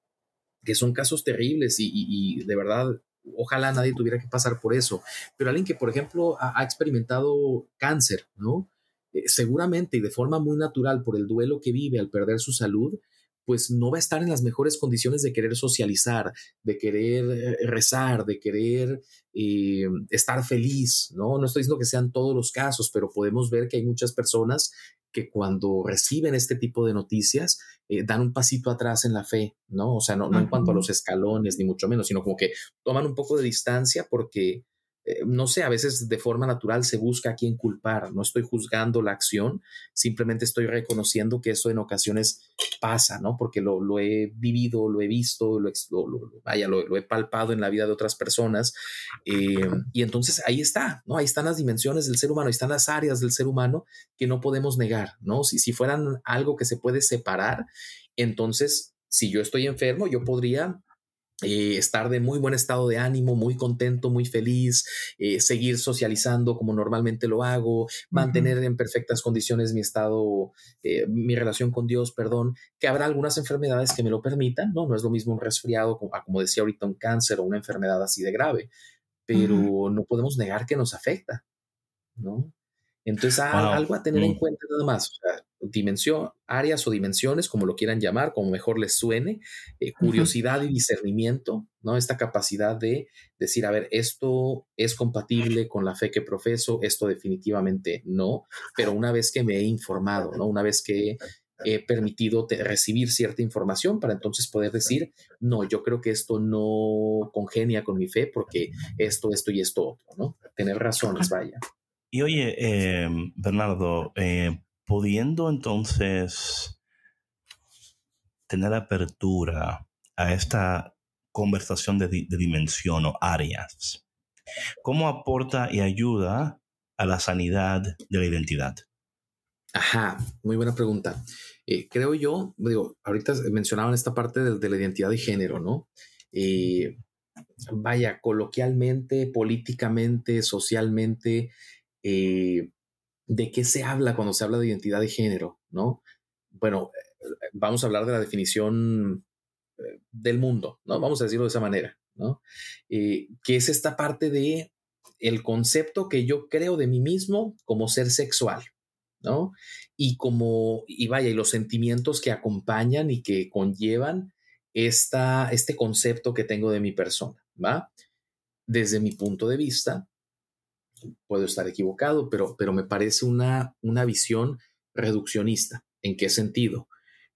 que son casos terribles y, de verdad, ojalá nadie tuviera que pasar por eso, pero alguien que, por ejemplo, ha, experimentado cáncer, ¿no? Eh, seguramente y de forma muy natural por el duelo que vive al perder su salud, pues no va a estar en las mejores condiciones de querer socializar, de querer eh, rezar, de querer eh, estar feliz, ¿no? No estoy diciendo que sean todos los casos, pero podemos ver que hay muchas personas que cuando reciben este tipo de noticias eh, dan un pasito atrás en la fe, ¿no? O sea, no, no en cuanto a los escalones, ni mucho menos, sino como que toman un poco de distancia porque eh, no sé, a veces de forma natural se busca a quién culpar. No estoy juzgando la acción, simplemente estoy reconociendo que eso en ocasiones pasa, ¿no? Porque lo, he vivido, lo he visto, lo, vaya, lo, he palpado en la vida de otras personas. Eh, y entonces ahí está, ¿no? Ahí están las dimensiones del ser humano, ahí están las áreas del ser humano que no podemos negar, ¿no? Si, si fueran algo que se puede separar, entonces, si yo estoy enfermo, yo podría eh, estar de muy buen estado de ánimo, muy contento, muy feliz, eh, seguir socializando como normalmente lo hago, mantener en perfectas condiciones mi estado, eh, mi relación con Dios, perdón, que habrá algunas enfermedades que me lo permitan, ¿no? No es lo mismo un resfriado, como, como decía ahorita, un cáncer o una enfermedad así de grave, pero no podemos negar que nos afecta, ¿no? Entonces, algo a tener en cuenta nada más. Dimensión, áreas o dimensiones, como lo quieran llamar, como mejor les suene, eh, curiosidad y discernimiento, ¿no? Esta capacidad de decir, a ver, esto es compatible con la fe que profeso, esto definitivamente no, pero una vez que me he informado, ¿no? Una vez que he permitido recibir cierta información para entonces poder decir, no, yo creo que esto no congenia con mi fe porque esto, esto y esto otro, ¿no? Tener razones, vaya. Y oye, eh, Bernardo, eh, pudiendo entonces tener apertura a esta conversación de, dimensión o áreas, ¿cómo aporta y ayuda a la sanidad de la identidad? Ajá, muy buena pregunta. Eh, creo yo, digo, ahorita mencionaban esta parte de, la identidad de género, ¿no? vaya, coloquialmente, políticamente, socialmente, eh, ¿de qué se habla cuando se habla de identidad de género? ¿no? Bueno, eh, vamos a hablar de la definición eh, del mundo, ¿no? Vamos a decirlo de esa manera, ¿no? que es esta parte de el concepto que yo creo de mí mismo como ser sexual, ¿no? Y como, y vaya, y los sentimientos que acompañan y que conllevan esta, este concepto que tengo de mi persona, ¿va? Desde mi punto de vista, puedo estar equivocado, pero, pero me parece una, una visión reduccionista. ¿En qué sentido?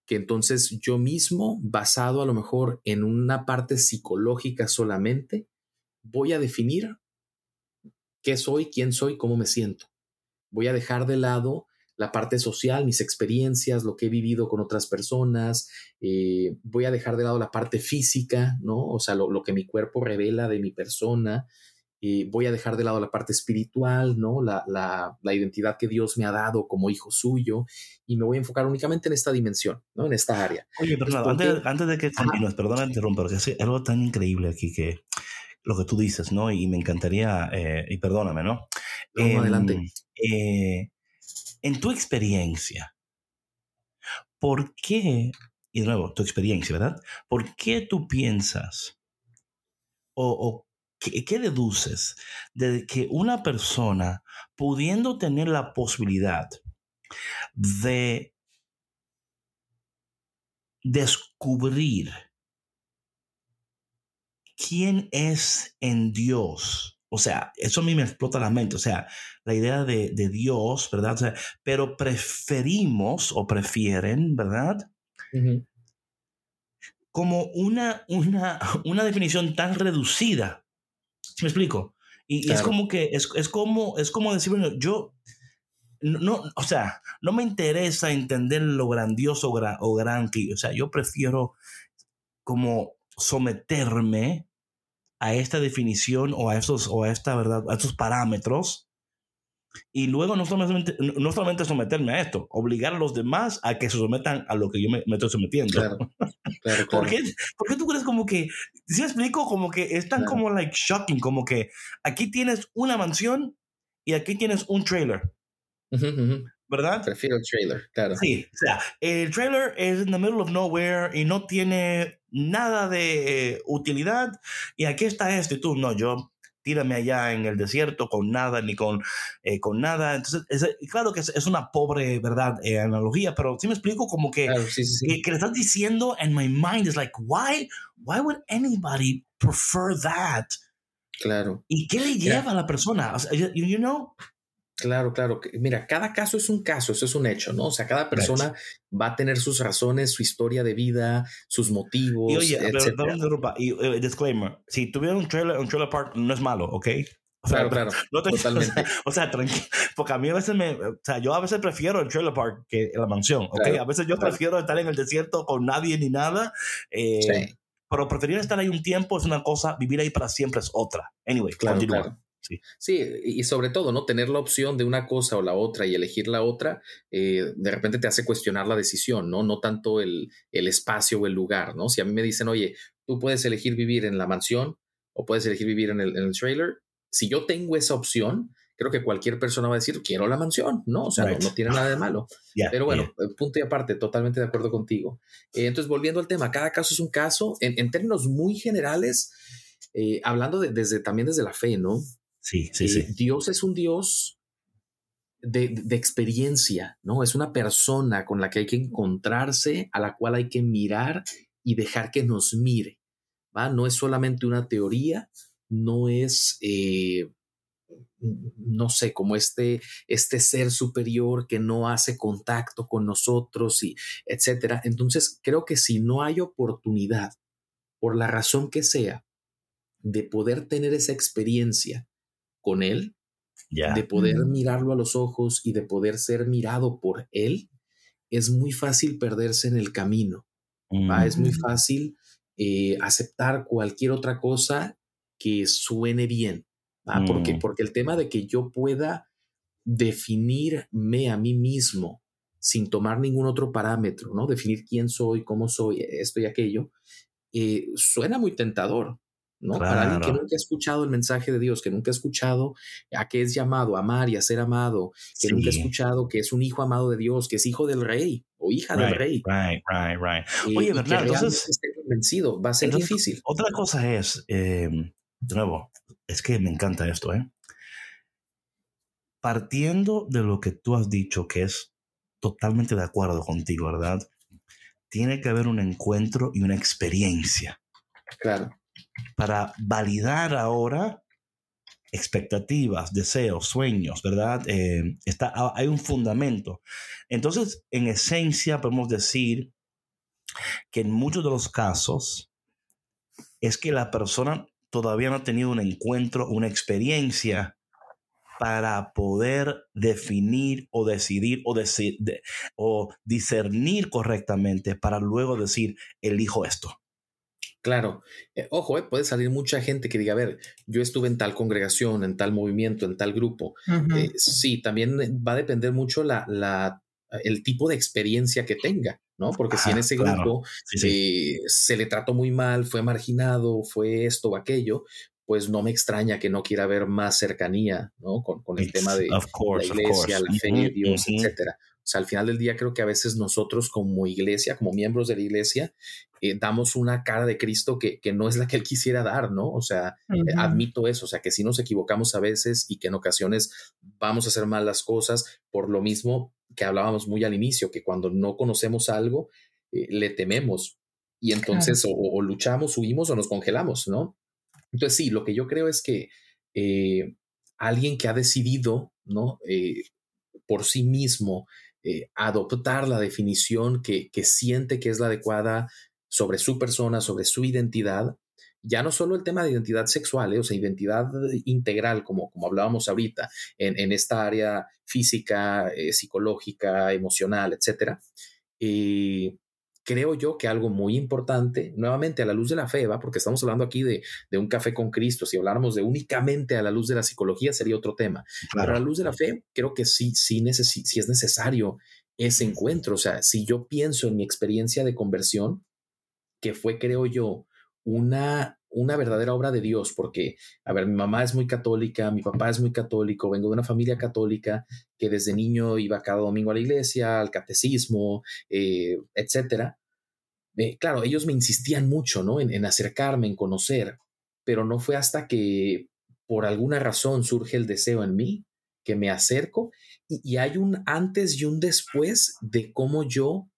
Que entonces yo mismo, basado a lo mejor en una parte psicológica solamente, voy a definir qué soy, quién soy, cómo me siento. Voy a dejar de lado la parte social, mis experiencias, lo que he vivido con otras personas. Eh, voy a dejar de lado la parte física, ¿no? O sea, lo, que mi cuerpo revela de mi persona. Eh, voy a dejar de lado la parte espiritual, ¿no? La, la, la, identidad que Dios me ha dado como hijo suyo y me voy a enfocar únicamente en esta dimensión, ¿no? En esta área. Oye, perdón, antes, antes, de que continúes, perdona interrumpir, porque es algo tan increíble aquí que lo que tú dices, ¿no? Y me encantaría, eh, y perdóname, ¿no? Vamos adelante. Em, eh, en tu experiencia, ¿por qué, y de nuevo, tu experiencia, ¿verdad? ¿Por qué tú piensas o, qué, qué, deduces de que una persona, pudiendo tener la posibilidad de descubrir quién es en Dios, o sea, eso a mí me explota la mente. O sea, la idea de, Dios, ¿verdad? pero preferimos o prefieren, ¿verdad? Como una, una, una definición tan reducida. ¿Me explico? Y, es como que, es, como, es como decir, bueno, yo, no, o sea, no me interesa entender lo grandioso o gran que, o sea, yo prefiero como someterme a esta definición o a estos, o a esta verdad, a estos parámetros. Y luego no solamente, no solamente someterme a esto, obligar a los demás a que se sometan a lo que yo me, estoy sometiendo. Claro, claro, ¿Por, qué, ¿Por, qué, tú crees como que, si explico, como que es tan como like shocking, como que aquí tienes una mansión y aquí tienes un trailer. ¿verdad? Prefiero el trailer, claro. Sí, o sea, el trailer es in the middle of nowhere y no tiene nada de eh, utilidad. Y aquí está este, y tú, no, yo tírame allá en el desierto con nada ni con, eh, con nada. Entonces, claro que es, una pobre, ¿verdad? Eh, analogía, pero sí me explico como que, que, le estás diciendo, and my mind is like, why, why would anybody prefer that? Claro. ¿Y qué le lleva a la persona? O sea, you know? Claro, claro. Mira, cada caso es un caso, eso es un hecho, ¿no? O sea, cada persona va a tener sus razones, su historia de vida, sus motivos. Y oye, pero, y, uh, disclaimer: si tuviera un trailer, un trailer park, no es malo, ¿ok? claro, claro. totalmente. O sea, tranquilo. Porque a mí a veces me. O sea, yo a veces prefiero el trailer park que la mansión, ¿ok? a veces yo prefiero estar en el desierto con nadie ni nada. Eh, sí. Pero preferir estar ahí un tiempo es una cosa, vivir ahí para siempre es otra. Anyway, claro, claro. Sí. y sobre todo, ¿no? Tener la opción de una cosa o la otra y elegir la otra, eh, de repente te hace cuestionar la decisión, ¿no? No tanto el, el, espacio o el lugar, ¿no? Si a mí me dicen, oye, tú puedes elegir vivir en la mansión o puedes elegir vivir en el, en el trailer, si yo tengo esa opción, creo que cualquier persona va a decir, quiero la mansión, ¿no? O sea, no, tiene nada de malo. Pero bueno, eh, punto y aparte, totalmente de acuerdo contigo. Eh, entonces, volviendo al tema, cada caso es un caso, en, en términos muy generales, hablando de, desde, también desde la fe, ¿no? Sí, sí, sí. Dios es un Dios de, de, experiencia, ¿no? Es una persona con la que hay que encontrarse, a la cual hay que mirar y dejar que nos mire, ¿va? No es solamente una teoría, no es, eh, no sé, como este, este ser superior que no hace contacto con nosotros y etcétera. Entonces, creo que si no hay oportunidad, por la razón que sea, de poder tener esa experiencia con él, de poder mirarlo a los ojos y de poder ser mirado por él, es muy fácil perderse en el camino. Es muy fácil eh, aceptar cualquier otra cosa que suene bien. Porque, mm. porque el tema de que yo pueda definirme a mí mismo sin tomar ningún otro parámetro, ¿no? Definir quién soy, cómo soy, esto y aquello, eh, suena muy tentador. ¿No? Para alguien que nunca ha escuchado el mensaje de Dios, que nunca ha escuchado a qué es llamado, a amar y a ser amado, que nunca ha escuchado que es un hijo amado de Dios, que es hijo del rey o hija del rey. Right, right, right. Oye, verdad, entonces esté convencido, va a ser difícil. Otra cosa es, em, de nuevo, es que me encanta esto, ¿eh? Partiendo de lo que tú has dicho, que es totalmente de acuerdo contigo, ¿verdad? Tiene que haber un encuentro y una experiencia. Claro para validar ahora expectativas, deseos, sueños, ¿verdad? Eh, está, hay un fundamento. Entonces, en esencia, podemos decir que en muchos de los casos es que la persona todavía no ha tenido un encuentro, una experiencia para poder definir o decidir o discernir correctamente para luego decir, elijo esto. Claro, eh, ojo, eh, puede salir mucha gente que diga, a ver, yo estuve en tal congregación, en tal movimiento, en tal grupo. Eh, sí, también va a depender mucho la, la, el tipo de experiencia que tenga, ¿no? Porque si en ese grupo se le trató muy mal, fue marginado, fue esto o aquello, pues no me extraña que no quiera ver más cercanía, ¿no? Con, con el tema de la iglesia, la fe de Dios, etcétera. O sea, al final del día creo que a veces nosotros como iglesia, como miembros de la iglesia, eh, damos una cara de Cristo que, que, no es la que él quisiera dar, ¿no? O sea, eh, admito eso, o sea, que si nos equivocamos a veces y que en ocasiones vamos a hacer mal las cosas por lo mismo que hablábamos muy al inicio, que cuando no conocemos algo, eh, le tememos y entonces o, luchamos, huimos o nos congelamos, ¿no? Entonces sí, lo que yo creo es que alguien que ha decidido, ¿no? por sí mismo eh, adoptar la definición que, siente que es la adecuada sobre su persona, sobre su identidad, ya no solo el tema de identidad sexual, eh, o sea, identidad integral, como, como hablábamos ahorita, en, esta área física, eh, psicológica, emocional, etcétera creo yo que algo muy importante, nuevamente a la luz de la fe, ¿va? porque estamos hablando aquí de, un café con Cristo, si habláramos de únicamente a la luz de la psicología sería otro tema, pero a la luz de la fe creo que sí, sí, sí es necesario ese encuentro, o sea, si yo pienso en mi experiencia de conversión, que fue, creo yo, una, una verdadera obra de Dios, porque, a ver, mi mamá es muy católica, mi papá es muy católico, vengo de una familia católica que desde niño iba cada domingo a la iglesia, al catecismo, eh, etcétera. Eh, claro, ellos me insistían mucho, ¿no? En, acercarme, en conocer, pero no fue hasta que por alguna razón surge el deseo en mí que me acerco y, hay un antes y un después de cómo yo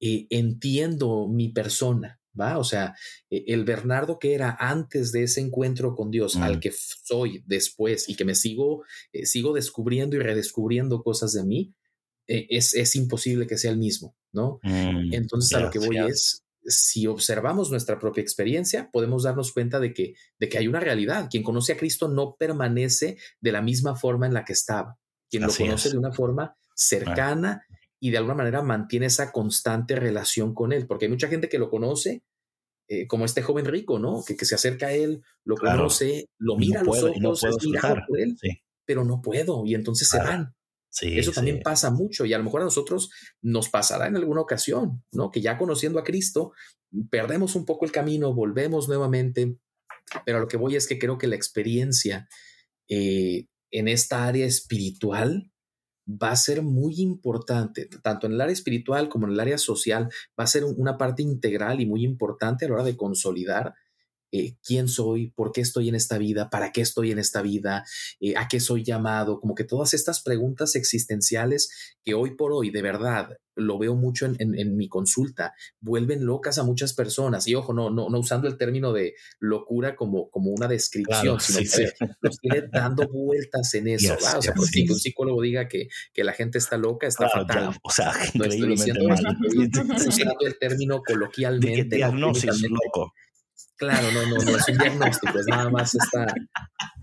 eh, entiendo mi persona. ¿va? O sea, e, el Bernardo que era antes de ese encuentro con Dios, al mm. que soy después y que me sigo, eh, sigo descubriendo y redescubriendo cosas de mí, es, es, imposible que sea el mismo, ¿no? Mm, Entonces a lo que voy es, si observamos nuestra propia experiencia, podemos darnos cuenta de que, de que hay una realidad. Quien conoce a Cristo no permanece de la misma forma en la que estaba. Quien lo conoce de una forma cercana y de alguna manera mantiene esa constante relación con él, porque hay mucha gente que lo conoce, eh, como este joven rico, ¿no? Que, que, se acerca a él, lo conoce, lo mira a los ojos, es por él, pero no puedo, y entonces se van. Eso también pasa mucho y a lo mejor a nosotros nos pasará en alguna ocasión, ¿no? Que ya conociendo a Cristo, perdemos un poco el camino, volvemos nuevamente, pero a lo que voy es que creo que la experiencia eh, en esta área espiritual va a ser muy importante, tanto en el área espiritual como en el área social, va a ser una parte integral y muy importante a la hora de consolidar eh, quién soy, por qué estoy en esta vida, para qué estoy en esta vida, eh, a qué soy llamado, como que todas estas preguntas existenciales que hoy por hoy de verdad lo veo mucho en, mi consulta, vuelven locas a muchas personas. Y ojo, no, no, no usando el término de locura como, como una descripción, sino que nos tiene dando vueltas en eso. o sea, porque que un psicólogo diga que, que, la gente está loca, está fatal. o sea, no estoy diciendo usando el término coloquialmente. diagnóstico loco. Claro, no, no, no es un diagnóstico, es nada más esta,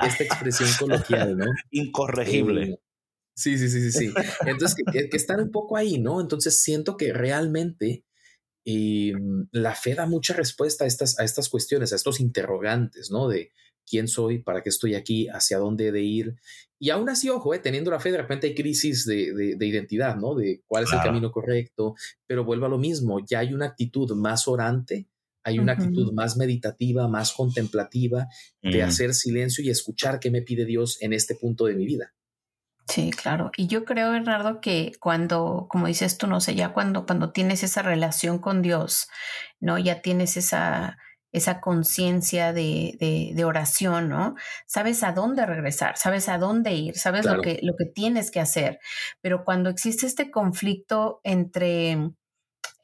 esta expresión coloquial, ¿no? Incorregible. Eh, sí, sí, sí, sí, sí. Entonces, que, que, están un poco ahí, ¿no? Entonces, siento que realmente eh, la fe da mucha respuesta a estas, a estas cuestiones, a estos interrogantes, ¿no? De quién soy, para qué estoy aquí, hacia dónde he de ir. Y aún así, ojo, eh, teniendo la fe, de repente hay crisis de, de, identidad, ¿no? De cuál es el camino correcto, pero vuelvo a lo mismo, ya hay una actitud más orante hay una actitud más meditativa, más contemplativa, de mm. hacer silencio y escuchar qué me pide Dios en este punto de mi vida. Sí, claro. Y yo creo, Bernardo, que cuando, como dices tú, no sé, ya cuando, cuando tienes esa relación con Dios, ¿no? Ya tienes esa, esa conciencia de, de, oración, ¿no? Sabes a dónde regresar, sabes a dónde ir, sabes lo, que, lo que tienes que hacer. Pero cuando existe este conflicto entre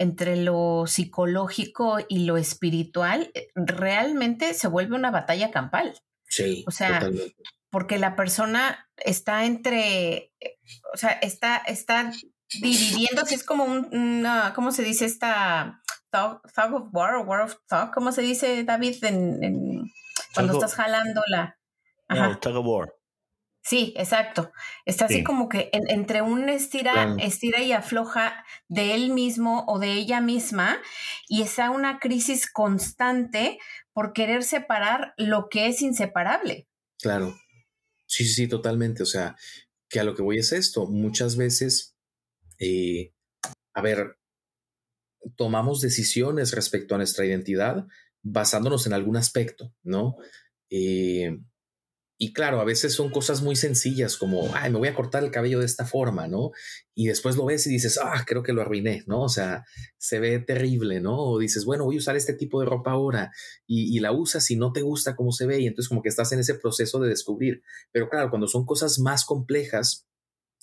entre lo psicológico y lo espiritual, eh, realmente se vuelve una batalla campal. Sí. O sea, porque la persona está entre, o sea, está, está dividiéndose, es como un, ¿cómo se dice esta thug, of war o war of thug? ¿Cómo se dice, David, en, cuando estás jalando la... No, of war. Sí, exacto. Está así como que entre un estira, estira y afloja de él mismo o de ella misma y está una crisis constante por querer separar lo que es inseparable. Claro. Sí, sí, totalmente. O sea, que a lo que voy es esto. Muchas veces, eh, a ver, tomamos decisiones respecto a nuestra identidad basándonos en algún aspecto, ¿no? Eh, y claro, a veces son cosas muy sencillas como, ay, me voy a cortar el cabello de esta forma, ¿no? Y después lo ves y dices, ah, creo que lo arruiné, ¿no? O sea, se ve terrible, ¿no? O dices, bueno, voy a usar este tipo de ropa ahora y, la usas y no te gusta cómo se ve y entonces como que estás en ese proceso de descubrir. Pero claro, cuando son cosas más complejas,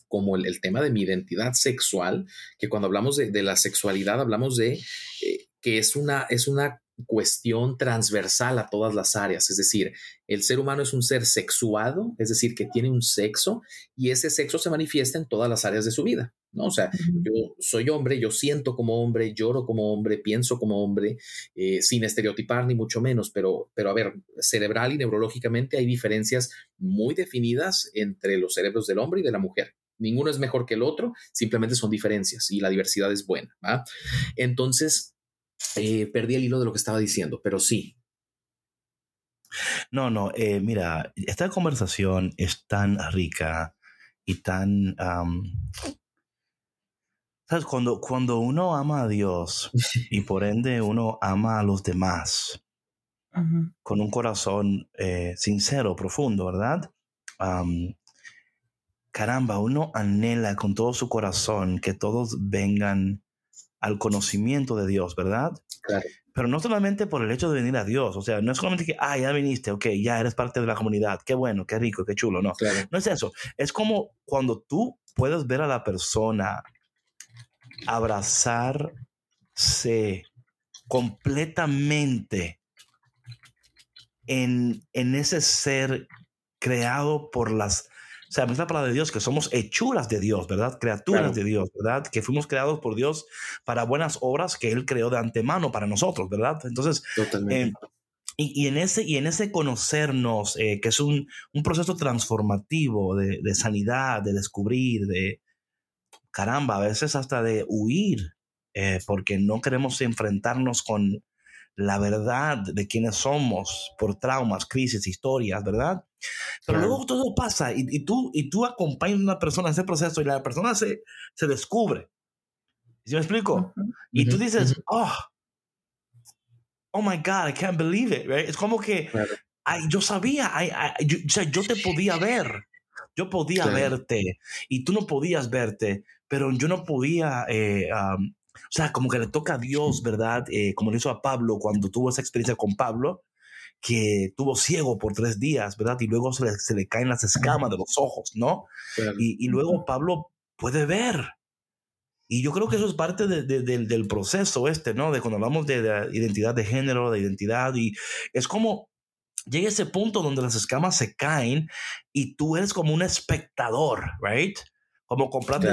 como el, tema de mi identidad sexual, que cuando hablamos de, la sexualidad hablamos de eh, que es una, es una cuestión transversal a todas las áreas, es decir, el ser humano es un ser sexuado, es decir, que tiene un sexo y ese sexo se manifiesta en todas las áreas de su vida, ¿no? O sea, yo soy hombre, yo siento como hombre, lloro como hombre, pienso como hombre, eh, sin estereotipar ni mucho menos, pero, pero a ver, cerebral y neurológicamente hay diferencias muy definidas entre los cerebros del hombre y de la mujer. Ninguno es mejor que el otro, simplemente son diferencias y la diversidad es buena. ¿va? Entonces, eh, perdí el hilo de lo que estaba diciendo, pero sí. No, no, eh, mira, esta conversación es tan rica y tan... ¿Sabes? Cuando, cuando uno ama a Dios y por ende uno ama a los demás con un corazón eh, sincero, profundo, ¿verdad? caramba, uno anhela con todo su corazón que todos vengan al conocimiento de Dios, ¿verdad? Claro. Pero no solamente por el hecho de venir a Dios, o sea, no es solamente que, ah, ya viniste, ok, ya eres parte de la comunidad, qué bueno, qué rico, qué chulo, no. No es eso, es como cuando tú puedes ver a la persona abrazarse completamente en, en ese ser creado por las o sea, es la palabra de Dios que somos hechuras de Dios, ¿verdad? Criaturas de Dios, ¿verdad? Que fuimos creados por Dios para buenas obras que Él creó de antemano para nosotros, ¿verdad? Entonces, eh, y, en ese, y en ese conocernos, eh, que es un, un proceso transformativo de, de, sanidad, de descubrir, de caramba, a veces hasta de huir, eh, porque no queremos enfrentarnos con la verdad de quiénes somos por traumas, crisis, historias, ¿verdad? Pero luego todo pasa y, tú, y tú acompañas a una persona en ese proceso y la persona se, se descubre. ¿Sí me explico? Y tú dices, oh, oh my God, I can't believe it. Es como que yo sabía, yo, o sea, yo te podía ver, yo podía verte y tú no podías verte, pero yo no podía eh, o sea, como que le toca a Dios, ¿verdad? Eh, como le hizo a Pablo cuando tuvo esa experiencia con Pablo, que tuvo ciego por tres días, ¿verdad? Y luego se le, se le caen las escamas de los ojos, ¿no? Y, y, luego Pablo puede ver. Y yo creo que eso es parte de, del proceso este, ¿no? De cuando hablamos de, de, identidad de género, de identidad, y es como llega ese punto donde las escamas se caen y tú eres como un espectador, ¿right? Como comprando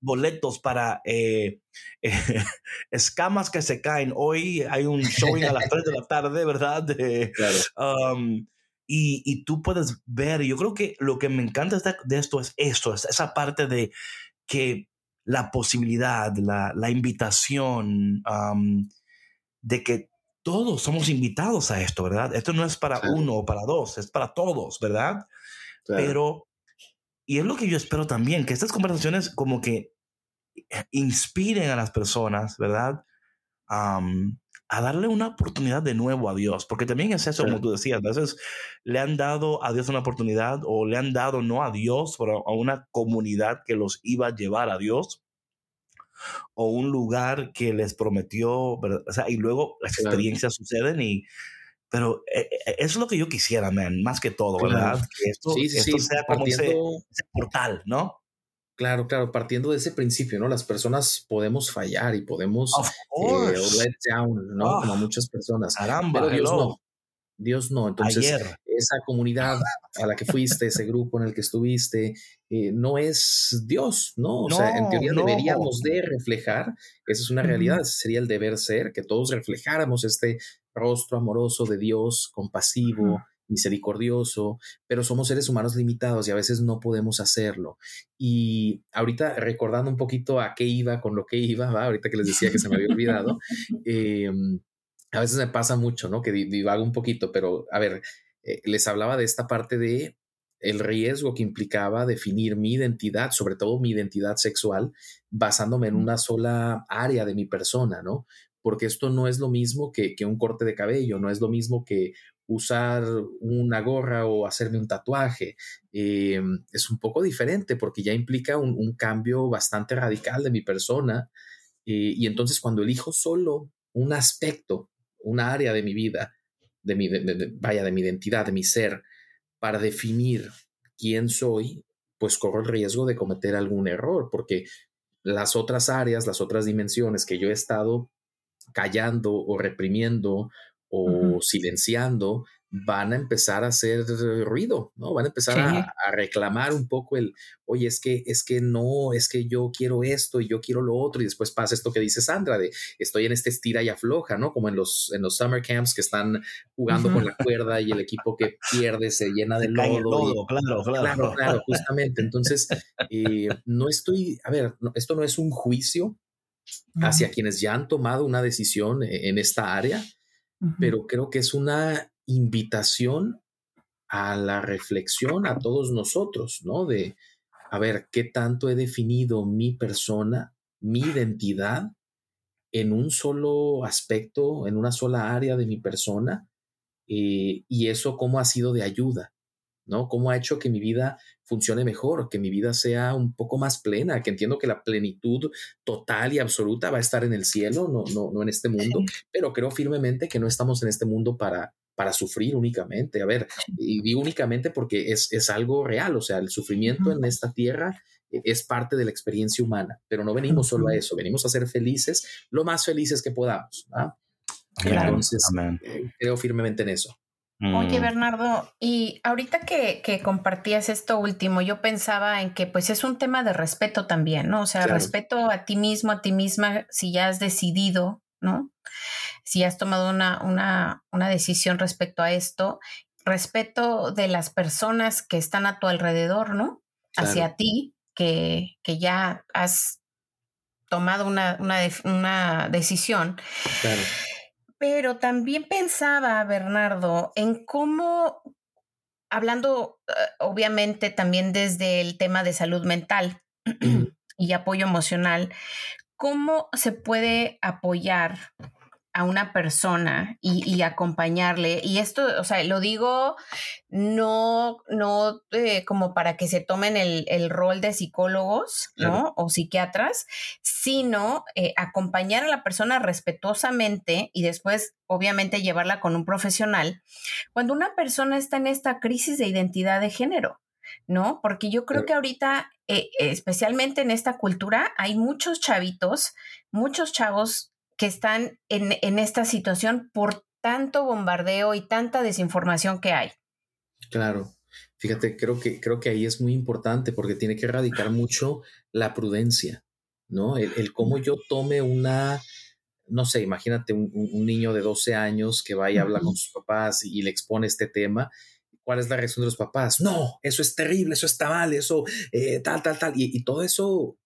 boletos para eh, escamas que se caen. Hoy hay un showing a las 3 de la tarde, ¿verdad? Um, y, tú puedes ver, yo creo que lo que me encanta de esto es esto, es esa parte de que la posibilidad, la, invitación um, de que todos somos invitados a esto, ¿verdad? Esto no es para uno o para dos, es para todos, ¿verdad? Pero y es lo que yo espero también, que estas conversaciones como que inspiren a las personas, ¿verdad? a darle una oportunidad de nuevo a Dios, porque también es eso, como tú decías, a veces le han dado a Dios una oportunidad o le han dado no a Dios, pero a una comunidad que los iba a llevar a Dios o un lugar que les prometió, O sea, y luego las experiencias suceden y pero eh, eh, eso es lo que yo quisiera, man, más que todo, ¿verdad? Que esto, sea como ese, portal, ¿no? Claro, claro, partiendo de ese principio, ¿no? Las personas podemos fallar y podemos eh, let down, ¿no? como ah, muchas personas. Caramba, pero Dios no. Dios no. Entonces, esa comunidad a la que fuiste, ese grupo en el que estuviste, eh, no es Dios, ¿no? O sea, en teoría deberíamos de reflejar, esa es una realidad, sería el deber ser, que todos reflejáramos este rostro amoroso de Dios, compasivo, misericordioso, pero somos seres humanos limitados y a veces no podemos hacerlo. Y ahorita recordando un poquito a qué iba, con lo que iba, ¿va? ahorita que les decía que se me había olvidado, em, a veces me pasa mucho, ¿no? Que divago un poquito, pero a ver, eh, les hablaba de esta parte de el riesgo que implicaba definir mi identidad, sobre todo mi identidad sexual, basándome en una sola área de mi persona, ¿no? Porque esto no es lo mismo que, que un corte de cabello, no es lo mismo que usar una gorra o hacerme un tatuaje. Eh, es un poco diferente porque ya implica un, cambio bastante radical de mi persona. Eh, y entonces cuando elijo solo un aspecto, una área de mi vida, de mi, vaya, de mi identidad, de mi ser, para definir quién soy, pues corro el riesgo de cometer algún error, porque las otras áreas, las otras dimensiones que yo he estado callando o reprimiendo o silenciando, van a empezar a hacer ruido, ¿no? Van a empezar a, reclamar un poco el, oye, es que, es que no, es que yo quiero esto y yo quiero lo otro, y después pasa esto que dice Sandra, de estoy en este estira y afloja, ¿no? Como en los, en los summer camps que están jugando con la cuerda y el equipo que pierde se llena de lodo. claro, claro. Claro, claro, justamente. Entonces, eh, no estoy, a ver, esto no es un juicio hacia quienes ya han tomado una decisión e, en esta área pero creo que es una invitación a la reflexión a todos nosotros, ¿no? De, a ver, ¿qué tanto he definido mi persona, mi identidad en un solo aspecto, en una sola área de mi persona? Eh, y eso cómo ha sido de ayuda, ¿no? ¿Cómo ha hecho que mi vida funcione mejor, que mi vida sea un poco más plena, que entiendo que la plenitud total y absoluta va a estar en el cielo, no, no, no en este mundo, pero creo firmemente que no estamos en este mundo para, para sufrir únicamente. A ver, y digo únicamente porque es, es algo real, o sea, el sufrimiento en esta tierra e, es parte de la experiencia humana, pero no venimos solo a eso, venimos a ser felices, lo más felices que podamos. Entonces, eh, creo firmemente en eso. Oye, mm. Bernardo, y ahorita que, compartías esto último, yo pensaba en que pues es un tema de respeto también, ¿no? O sea, respeto a ti mismo, a ti misma, si ya has decidido, ¿no? Si has tomado una, una, una decisión respecto a esto, respeto de las personas que están a tu alrededor, ¿no? Hacia ti, que, que ya has tomado una, una, una decisión. Claro. Pero también pensaba, Bernardo, en cómo, hablando eh, obviamente también desde el tema de salud mental y apoyo emocional, cómo se puede apoyar a una persona y, acompañarle. Y esto, o sea, lo digo no, no eh, como para que se tomen el, rol de psicólogos, ¿no? O psiquiatras, sino eh, acompañar a la persona respetuosamente y después, obviamente, llevarla con un profesional. Cuando una persona está en esta crisis de identidad de género, ¿no? Porque yo creo que ahorita, eh, especialmente en esta cultura, hay muchos chavitos, muchos chavos que están en, esta situación por tanto bombardeo y tanta desinformación que hay. Claro. Fíjate, creo que, creo que ahí es muy importante porque tiene que erradicar mucho la prudencia, ¿no? El, cómo yo tome una, no sé, imagínate un, niño de 12 años que va y habla con sus papás y, le expone este tema. ¿Cuál es la reacción de los papás? No, eso es terrible, eso está mal, eso eh, tal, tal, tal. Y, y, todo eso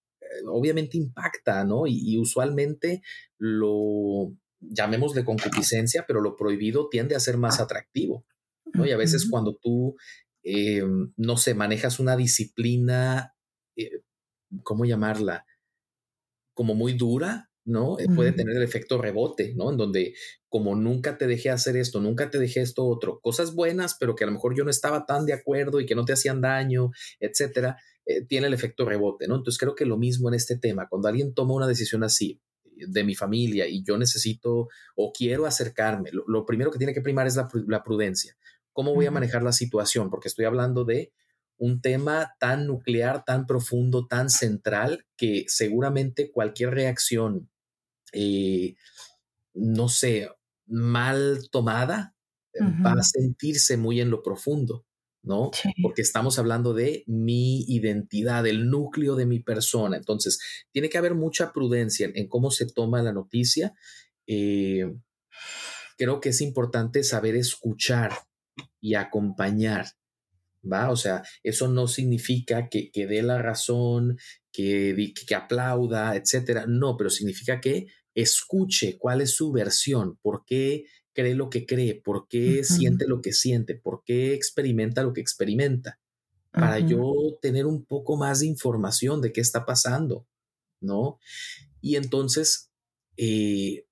obviamente impacta, ¿no? Y, usualmente lo llamemos de concupiscencia, pero lo prohibido tiende a ser más atractivo, ¿no? Y a veces cuando tú, eh, no sé, manejas una disciplina, eh, ¿cómo llamarla? Como muy dura, ¿no? Eh, puede tener el efecto rebote, ¿no? En donde como nunca te dejé hacer esto, nunca te dejé esto otro, cosas buenas, pero que a lo mejor yo no estaba tan de acuerdo y que no te hacían daño, etcétera, eh, tiene el efecto rebote, ¿no? Entonces creo que lo mismo en este tema, cuando alguien toma una decisión así de mi familia y yo necesito o quiero acercarme, lo, primero que tiene que primar es la, prudencia. ¿Cómo voy a manejar la situación? Porque estoy hablando de un tema tan nuclear, tan profundo, tan central, que seguramente cualquier reacción, eh, no sé, mal tomada, va a sentirse muy en lo profundo, ¿no? Porque estamos hablando de mi identidad, el núcleo de mi persona. Entonces, tiene que haber mucha prudencia en, cómo se toma la noticia. Eh, creo que es importante saber escuchar y acompañar. ¿Va? O sea, eso no significa que, que dé la razón, que, que aplauda, etcétera. No, pero significa que escuche cuál es su versión, por qué cree lo que cree, por qué siente lo que siente, por qué experimenta lo que experimenta, para yo tener un poco más de información de qué está pasando, ¿no? Y entonces, eh,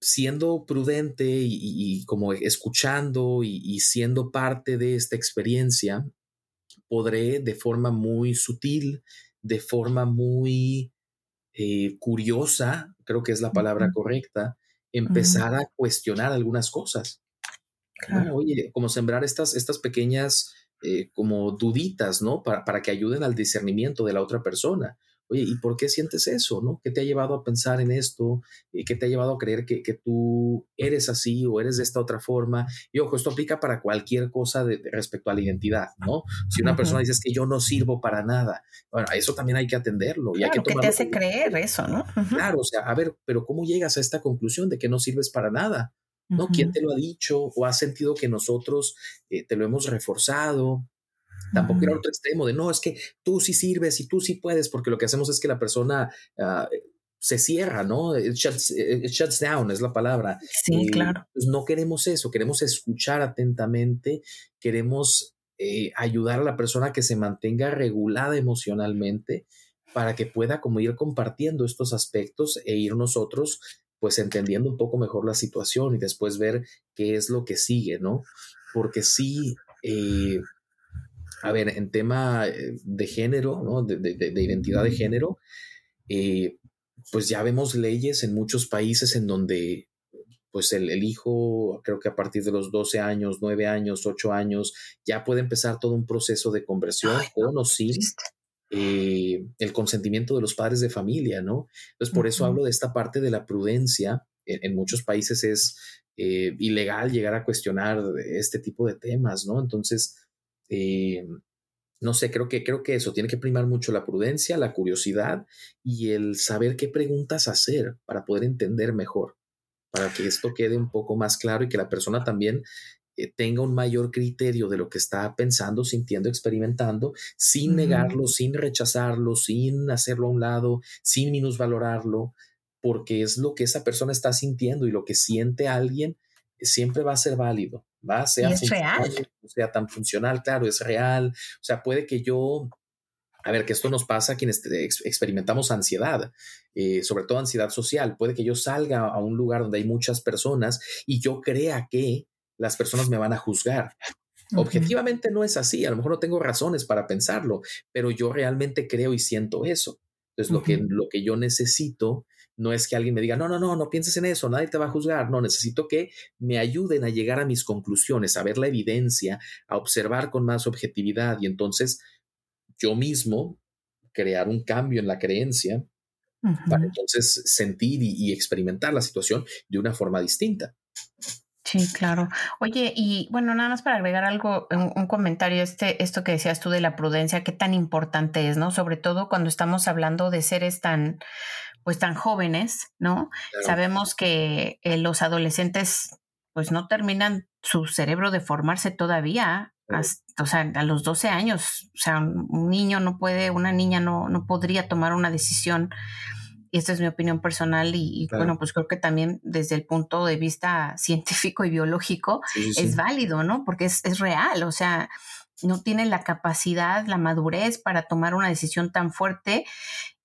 siendo prudente y, como escuchando y, siendo parte de esta experiencia, podré de forma muy sutil, de forma muy eh, curiosa, creo que es la palabra correcta, empezar a cuestionar algunas cosas. Oye, como sembrar estas, estas pequeñas eh, como duditas, ¿no? Para, para, que ayuden al discernimiento de la otra persona. Oye, ¿y por qué sientes eso, no? ¿Qué te ha llevado a pensar en esto? Eh, ¿Qué te ha llevado a creer que, que tú eres así o eres de esta otra forma? Y ojo, esto aplica para cualquier cosa de, respecto a la identidad, ¿no? Si una persona dice que yo no sirvo para nada, bueno, eso también hay que atenderlo. Y hay que, ¿qué te hace creer eso, no? Claro, o sea, a ver, pero ¿cómo llegas a esta conclusión de que no sirves para nada? ¿No? ¿Quién te lo ha dicho o has sentido que nosotros eh, te lo hemos reforzado? Tampoco ir otro extremo de no, es que tú sí sirves y tú sí puedes, porque lo que hacemos es que la persona ah, se cierra, ¿no? It shuts, down, es la palabra. Sí, claro. Pues no queremos eso, queremos escuchar atentamente, queremos eh, ayudar a la persona a que se mantenga regulada emocionalmente para que pueda como ir compartiendo estos aspectos e ir nosotros pues entendiendo un poco mejor la situación y después ver qué es lo que sigue, ¿no? Porque sí, eh, a ver, en tema eh, de género, ¿no? de, de, identidad de género, eh, pues ya vemos leyes en muchos países en donde pues el, el, hijo, creo que a partir de los 12 años, 9 años, 8 años, ya puede empezar todo un proceso de conversión con o sin eh, el consentimiento de los padres de familia, ¿no? Entonces, por eso hablo de esta parte de la prudencia. En, muchos países es ilegal llegar a cuestionar este tipo de temas, ¿no? Entonces, eh, no sé, creo que, creo que eso tiene que primar mucho la prudencia, la curiosidad y el saber qué preguntas hacer para poder entender mejor, para que esto quede un poco más claro y que la persona también eh, tenga un mayor criterio de lo que está pensando, sintiendo, experimentando, sin negarlo, sin rechazarlo, sin hacerlo a un lado, sin minusvalorarlo, porque es lo que esa persona está sintiendo y lo que siente alguien siempre va a ser válido, va, sea, es real. sea tan funcional, claro, es real. O sea, puede que yo, a ver, que esto nos pasa a quienes experimentamos ansiedad, eh, sobre todo ansiedad social. Puede que yo salga a un lugar donde hay muchas personas y yo crea que las personas me van a juzgar. Objetivamente no es así, a lo mejor no tengo razones para pensarlo, pero yo realmente creo y siento eso. Entonces, lo, que, lo que yo necesito no es que alguien me diga, no, no, no, no pienses en eso, nadie te va a juzgar. No, necesito que me ayuden a llegar a mis conclusiones, a ver la evidencia, a observar con más objetividad y entonces yo mismo crear un cambio en la creencia para entonces sentir y, experimentar la situación de una forma distinta. Sí, claro. Oye, y bueno, nada más para agregar algo, un, un, comentario, este, esto que decías tú de la prudencia, qué tan importante es, ¿no? Sobre todo cuando estamos hablando de seres tan, pues tan jóvenes, ¿no? Sabemos que eh, los adolescentes pues no terminan su cerebro de formarse todavía, o sea, a los 12 años, o sea, un niño no puede, una niña no, no podría tomar una decisión, y esta es mi opinión personal, y, bueno, pues creo que también desde el punto de vista científico y biológico es válido, ¿no? Porque es, es real, o sea, no tienen la capacidad, la madurez para tomar una decisión tan fuerte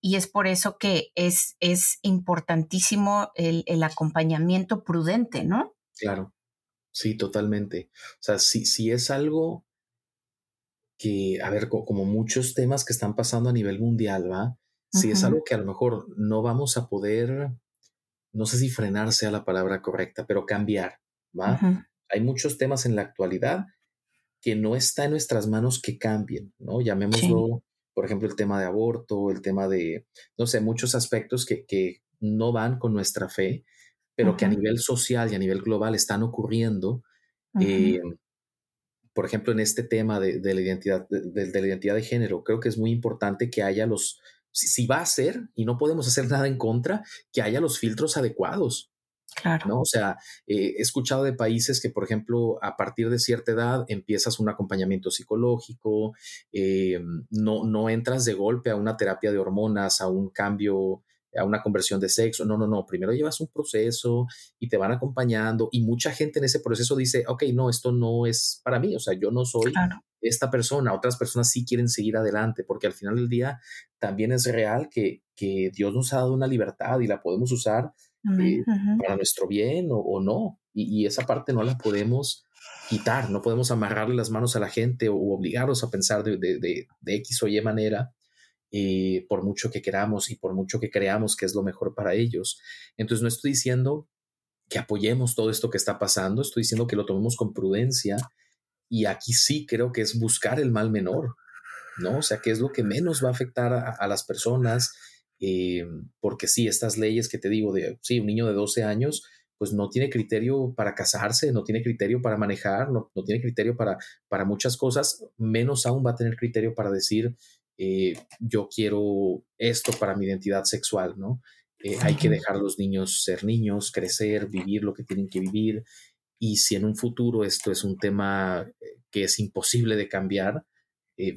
y es por eso que es, es importantísimo el, acompañamiento prudente, ¿no? Claro, sí, totalmente. O sea, si, si es algo que, a ver, como muchos temas que están pasando a nivel mundial, ¿va? Si es algo que a lo mejor no vamos a poder, no sé si frenar sea la palabra correcta, pero cambiar, ¿va? Hay muchos temas en la actualidad que no está en nuestras manos que cambien, ¿no? Llamémoslo por ejemplo, el tema de aborto, el tema de, no sé, muchos aspectos que, que no van con nuestra fe, pero que a nivel social y a nivel global están ocurriendo Eh, por ejemplo, en este tema de, la identidad, de, la identidad de género, creo que es muy importante que haya los, si, va a ser, y no podemos hacer nada en contra, que haya los filtros adecuados. Claro. ¿no? O sea, eh, he escuchado de países que, por ejemplo, a partir de cierta edad empiezas un acompañamiento psicológico, eh, no, no entras de golpe a una terapia de hormonas, a un cambio a una conversión de sexo. No, no, no. Primero llevas un proceso y te van acompañando y mucha gente en ese proceso dice, ok, no, esto no es para mí. O sea, yo no soy esta persona. Otras personas sí quieren seguir adelante porque al final del día también es real que, que Dios nos ha dado una libertad y la podemos usar eh, para nuestro bien o, no. Y, esa parte no la podemos quitar. No podemos amarrarle las manos a la gente o, obligarlos a pensar de, de, de, de X o Y manera eh, por mucho que queramos y por mucho que creamos que es lo mejor para ellos. Entonces no estoy diciendo que apoyemos todo esto que está pasando, estoy diciendo que lo tomemos con prudencia y aquí sí creo que es buscar el mal menor, ¿no? O sea, que es lo que menos va a afectar a, las personas, eh, porque sí, estas leyes que te digo de, sí, un niño de 12 años, pues no tiene criterio para casarse, no tiene criterio para manejar, no, no tiene criterio para, para muchas cosas, menos aún va a tener criterio para decir, eh, yo quiero esto para mi identidad sexual, ¿no? Eh, hay que dejar a los niños ser niños, crecer, vivir lo que tienen que vivir. Y si en un futuro esto es un tema que es imposible de cambiar,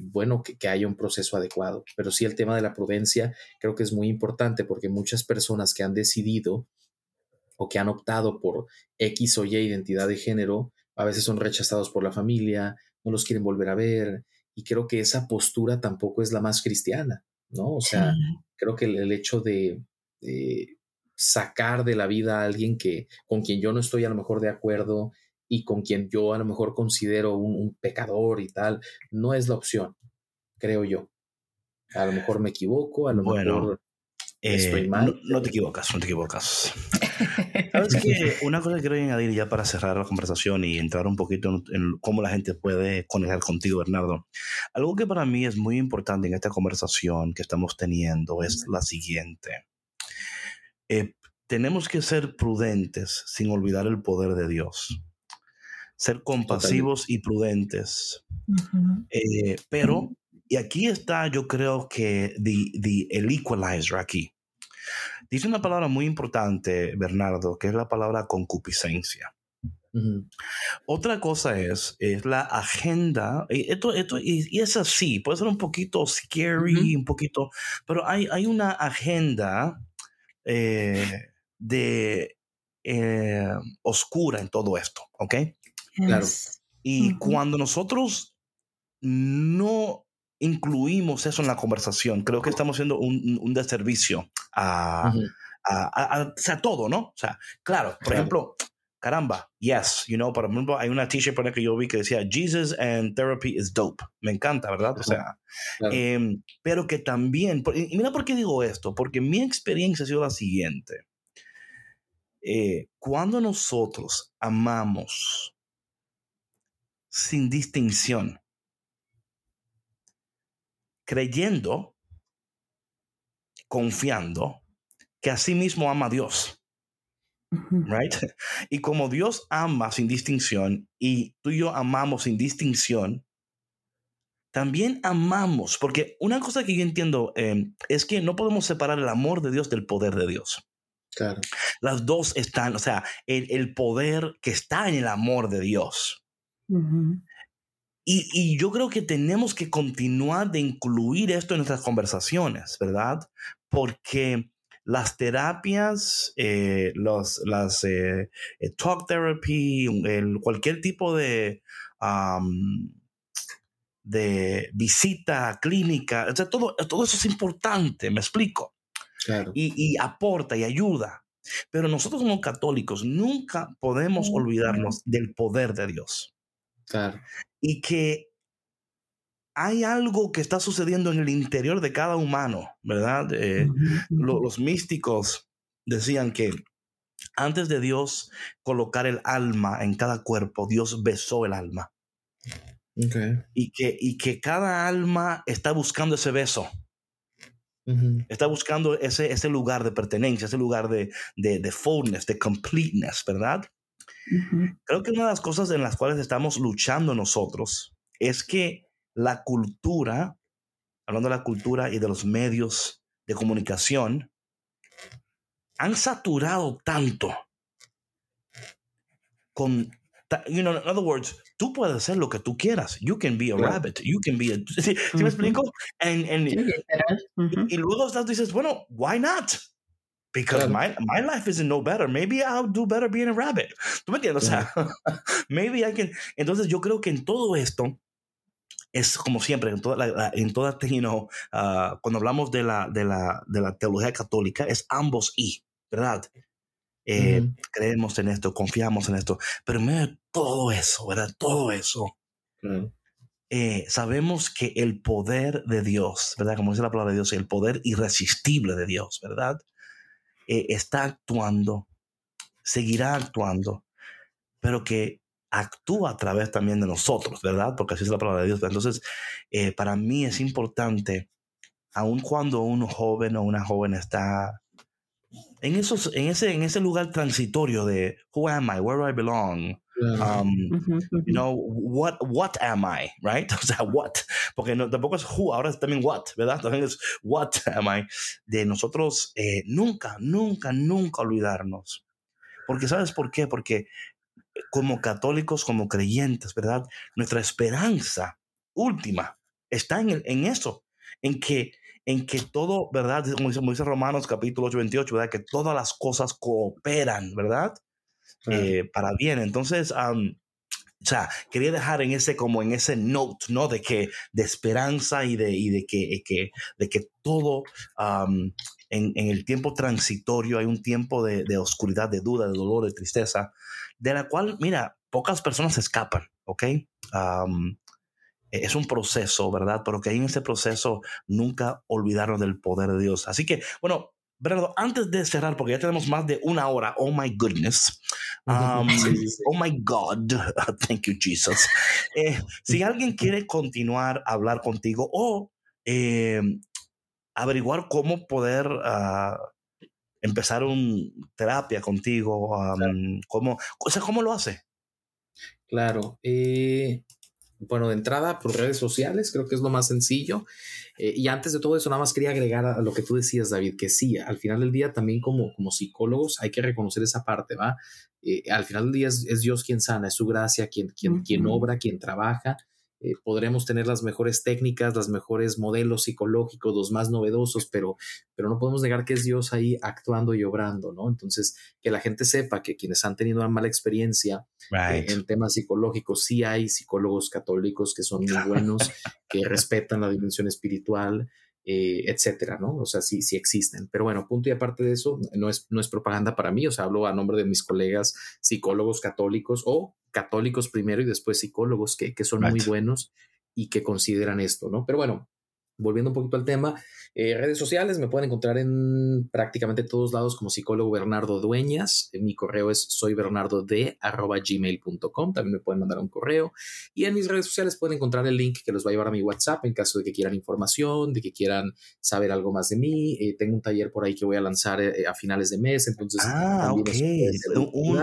bueno, que, que, haya un proceso adecuado. Pero sí el tema de la prudencia creo que es muy importante porque muchas personas que han decidido o que han optado por X o Y identidad de género, a veces son rechazados por la familia, no los quieren volver a ver, y creo que esa postura tampoco es la más cristiana, ¿no? O sea, creo que el, hecho de, sacar de la vida a alguien que con quien yo no estoy a lo mejor de acuerdo y con quien yo a lo mejor considero un, pecador y tal, no es la opción, creo yo. A lo mejor me equivoco, a lo mejor estoy eh, mal. no, te equivocas, no te equivocas. Sabes que una cosa que quiero añadir ya para cerrar la conversación y entrar un poquito en, cómo la gente puede conectar contigo, Bernardo. Algo que para mí es muy importante en esta conversación que estamos teniendo es la siguiente. Eh, tenemos que ser prudentes sin olvidar el poder de Dios. Ser compasivos y prudentes. Eh, pero, y aquí está, yo creo que el equalizer aquí. Dice una palabra muy importante, Bernardo, que es la palabra concupiscencia. Otra cosa es, es la agenda, y, esto, esto, y, es así, puede ser un poquito scary, un poquito, pero hay, hay una agenda eh, de eh, oscura en todo esto, ¿ok? Claro. Y cuando nosotros no incluimos eso en la conversación, creo que estamos haciendo un, un deservicio a, a, a, todo, ¿no? O sea, claro, por ejemplo, caramba, yes, you know, por ejemplo, hay una t-shirt que yo vi que decía Jesus and therapy is dope. Me encanta, ¿verdad? O sea, em, pero que también, y mira por qué digo esto, porque mi experiencia ha sido la siguiente. Eh, cuando nosotros amamos sin distinción, creyendo, confiando que así mismo ama a Dios. Right? Y como Dios ama sin distinción y tú y yo amamos sin distinción, también amamos, porque una cosa que yo entiendo em, es que no podemos separar el amor de Dios del poder de Dios. Claro. Las dos están, o sea, el, poder que está en el amor de Dios. Y, yo creo que tenemos que continuar de incluir esto en nuestras conversaciones, ¿verdad? Porque las terapias, eh, los, las eh, eh, talk therapy, cualquier tipo de, de visita clínica, todo, todo eso es importante, me explico. Claro. Y, y, aporta y ayuda. Pero nosotros como católicos nunca podemos olvidarnos del poder de Dios. Claro y que hay algo que está sucediendo en el interior de cada humano, ¿verdad? Eh, los místicos decían que antes de Dios colocar el alma en cada cuerpo, Dios besó el alma. Y, que, y que cada alma está buscando ese beso. Está buscando ese, ese lugar de pertenencia, ese lugar de, de, de fullness, de completeness, ¿verdad? Creo que una de las cosas en las cuales estamos luchando nosotros es que la cultura, hablando de la cultura y de los medios de comunicación, han saturado tanto con, you know, in other words, tú puedes hacer lo que tú quieras. You can be a rabbit. You can be a. ¿Sí, me explico? And, and, y, luego estás dices, bueno, why not? Because my, my life isn't no better. Maybe I'll do better being a rabbit. ¿Tú me entiendes? O sea, maybe I can. Entonces yo creo que en todo esto es como siempre, en toda, la, en toda you know, uh, cuando hablamos de la, de, la, de la teología católica, es ambos y, ¿verdad? Eh, creemos en esto, confiamos en esto, pero en medio de todo eso, ¿verdad? Todo eso, eh, sabemos que el poder de Dios, ¿verdad? Como dice la palabra de Dios, el poder irresistible de Dios, ¿verdad? Eh, está actuando, seguirá actuando, pero que actúa a través también de nosotros, ¿verdad? Porque así es la palabra de Dios. Entonces, para mí es importante, aun cuando un joven o una joven está en, esos, en, ese, en ese lugar transitorio de who am I, where do I belong, um, you know, what, what am I, right? O sea, what, porque no, tampoco es who, ahora es también what, ¿verdad? También es what am I, de nosotros eh, nunca, nunca, nunca olvidarnos. Porque, ¿sabes por qué? Porque como católicos, como creyentes, ¿verdad? Nuestra esperanza última está en, en eso, en que en que todo, ¿verdad? Como dice, Romanos capítulo 8, 28, ¿verdad? Que todas las cosas cooperan, ¿verdad? Eh, para bien. Entonces, o sea, quería dejar en ese, como en ese note, ¿no? De que, de esperanza y de, y de que, que, de que todo, en, el tiempo transitorio hay un tiempo de, de, oscuridad, de duda, de dolor, de tristeza, de la cual, mira, pocas personas escapan, ¿ok? es un proceso, ¿verdad? Pero que en ese proceso nunca olvidaron del poder de Dios. Así que, bueno, Bernardo, antes de cerrar, porque ya tenemos más de una hora, oh my goodness, um, oh my God, thank you Jesus. Eh, si alguien quiere continuar a hablar contigo o eh, averiguar cómo poder uh, empezar una terapia contigo, um, ¿cómo, o sea, ¿cómo lo hace? Claro, eh, bueno, de entrada por redes sociales, creo que es lo más sencillo. Eh, y antes de todo eso, nada más quería agregar a, lo que tú decías, David, que sí, al final del día también como, como psicólogos hay que reconocer esa parte, ¿va? Eh, al final del día es, Dios quien sana, es su gracia quien, quien, quien obra, quien trabaja. Eh, podremos tener las mejores técnicas, los mejores modelos psicológicos, los más novedosos, pero, pero no podemos negar que es Dios ahí actuando y obrando, ¿no? Entonces, que la gente sepa que quienes han tenido una mala experiencia eh, en temas psicológicos, sí hay psicólogos católicos que son muy buenos, que respetan la dimensión espiritual, eh, etcétera, ¿no? O sea, sí, sí existen. Pero bueno, punto y aparte de eso, no es, no es propaganda para mí, o sea, hablo a nombre de mis colegas psicólogos católicos o católicos primero y después psicólogos que, que son muy buenos y que consideran esto, ¿no? Pero bueno, volviendo un poquito al tema, eh, redes sociales me pueden encontrar en prácticamente todos lados como psicólogo Bernardo Dueñas. Mi correo es soybernardod.gmail.com. También me pueden mandar un correo. Y en mis redes sociales pueden encontrar el link que los va a llevar a mi WhatsApp en caso de que quieran información, de que quieran saber algo más de mí. Eh, tengo un taller por ahí que voy a lanzar eh, a finales de mes. Entonces, ah, ok. Un,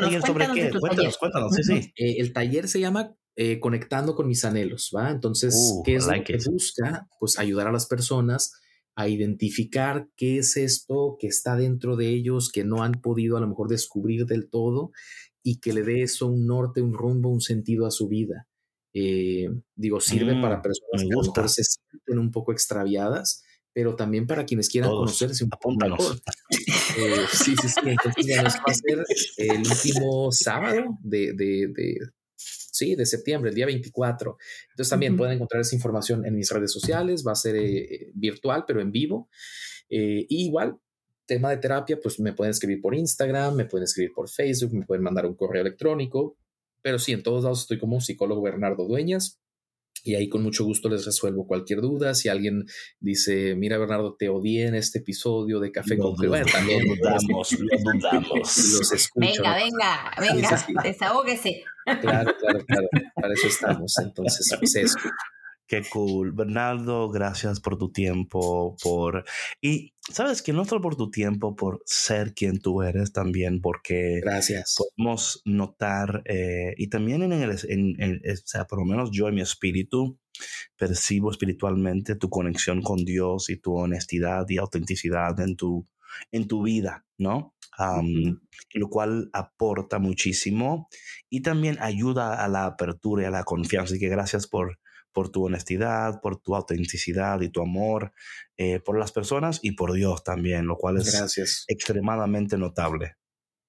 taller sobre qué? Cuéntanos, cuéntanos. Sí, sí. el taller se llama eh, conectando con mis anhelos, ¿va? Entonces, uh, ¿qué es lo que busca? Pues ayudar a las personas a identificar qué es esto que está dentro de ellos, que no han podido a lo mejor descubrir del todo y que le dé eso un norte, un rumbo, un sentido a su vida. Eh, digo, sirve para mm, personas que a lo mejor se sienten un poco extraviadas, pero también para quienes quieran conocerse un poco mejor. Eh, sí, sí, sí. Entonces, ya nos va a ser el último sábado de, de, de, sí, de septiembre, el día 24. Entonces también pueden encontrar esa información en mis redes sociales, va a ser eh, virtual, pero en vivo. Eh, igual, tema de terapia, pues me pueden escribir por Instagram, me pueden escribir por Facebook, me pueden mandar un correo electrónico, pero sí, en todos lados estoy como psicólogo Bernardo Dueñas y ahí con mucho gusto les resuelvo cualquier duda. Si alguien dice, mira Bernardo, te odié en este episodio de Café con bueno, también dudamos, lo dudamos. Los escucho. Venga, venga, venga, desahógese. Claro, claro, claro. Para eso estamos. Entonces, pues eso. Qué cool. Bernardo, gracias por tu tiempo, por... Y sabes que no solo por tu tiempo, por ser quien tú eres también, porque... Gracias. Podemos notar, eh, y también en el, en, o sea, por lo menos yo en mi espíritu, percibo espiritualmente tu conexión con Dios y tu honestidad y autenticidad en tu, en tu vida, ¿no? lo cual aporta muchísimo y también ayuda a la apertura y a la confianza. Así que gracias por, por tu honestidad, por tu autenticidad y tu amor eh, por las personas y por Dios también, lo cual es extremadamente notable.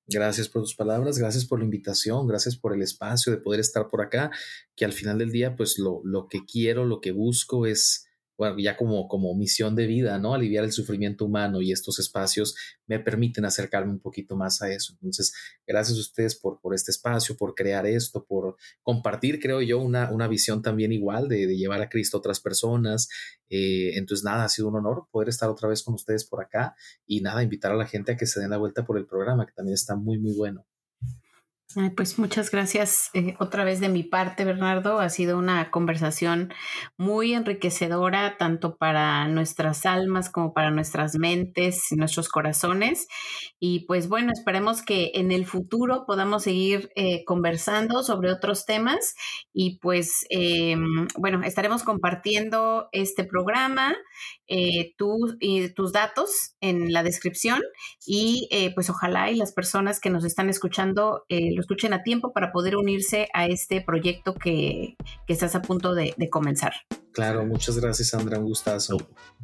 Gracias por tus palabras, gracias por la invitación, gracias por el espacio de poder estar por acá, que al final del día, pues lo, lo que quiero, lo que busco es bueno, ya como, como misión de vida, ¿no? Aliviar el sufrimiento humano y estos espacios me permiten acercarme un poquito más a eso. Entonces, gracias a ustedes por, por este espacio, por crear esto, por compartir, creo yo, una, una visión también igual de, de llevar a Cristo a otras personas. Eh, entonces, nada, ha sido un honor poder estar otra vez con ustedes por acá y nada, invitar a la gente a que se den la vuelta por el programa, que también está muy, muy bueno pues muchas gracias eh, otra vez de mi parte, Bernardo. Ha sido una conversación muy enriquecedora, tanto para nuestras almas como para nuestras mentes nuestros corazones. Y pues bueno, esperemos que en el futuro podamos seguir eh, conversando sobre otros temas. Y pues em, bueno, estaremos compartiendo este programa, eh, y tus datos en la descripción. Y pues ojalá y las personas que nos están escuchando lo escuchen a tiempo para poder unirse a este proyecto que, estás a punto de, comenzar. Claro, muchas gracias, Sandra. Un gustazo.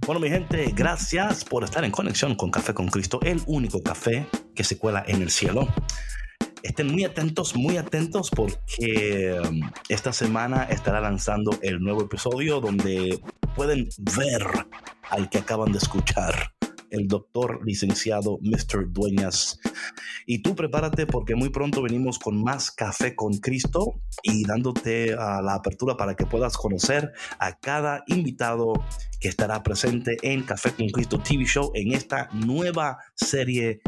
Bueno, mi gente, gracias por estar en conexión con Café con Cristo, el único café que se cuela en el cielo. Estén muy atentos, muy atentos porque um, esta semana estará lanzando el nuevo episodio donde pueden ver al que acaban de escuchar el doctor licenciado Mr. Dueñas. Y tú prepárate porque muy pronto venimos con más Café con Cristo y dándote a la apertura para que puedas conocer a cada invitado que estará presente en Café con Cristo TV Show en esta nueva serie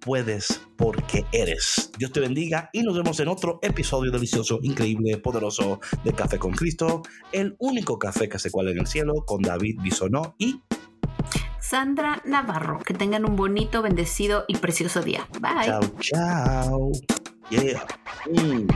puedes porque eres. Dios te bendiga y nos vemos en otro episodio delicioso, increíble, poderoso de Café con Cristo, el único café que se cuela en el cielo con David Bisonó y Sandra Navarro. Que tengan un bonito, bendecido y precioso día. Bye. Chao, chao. Yeah. Mm.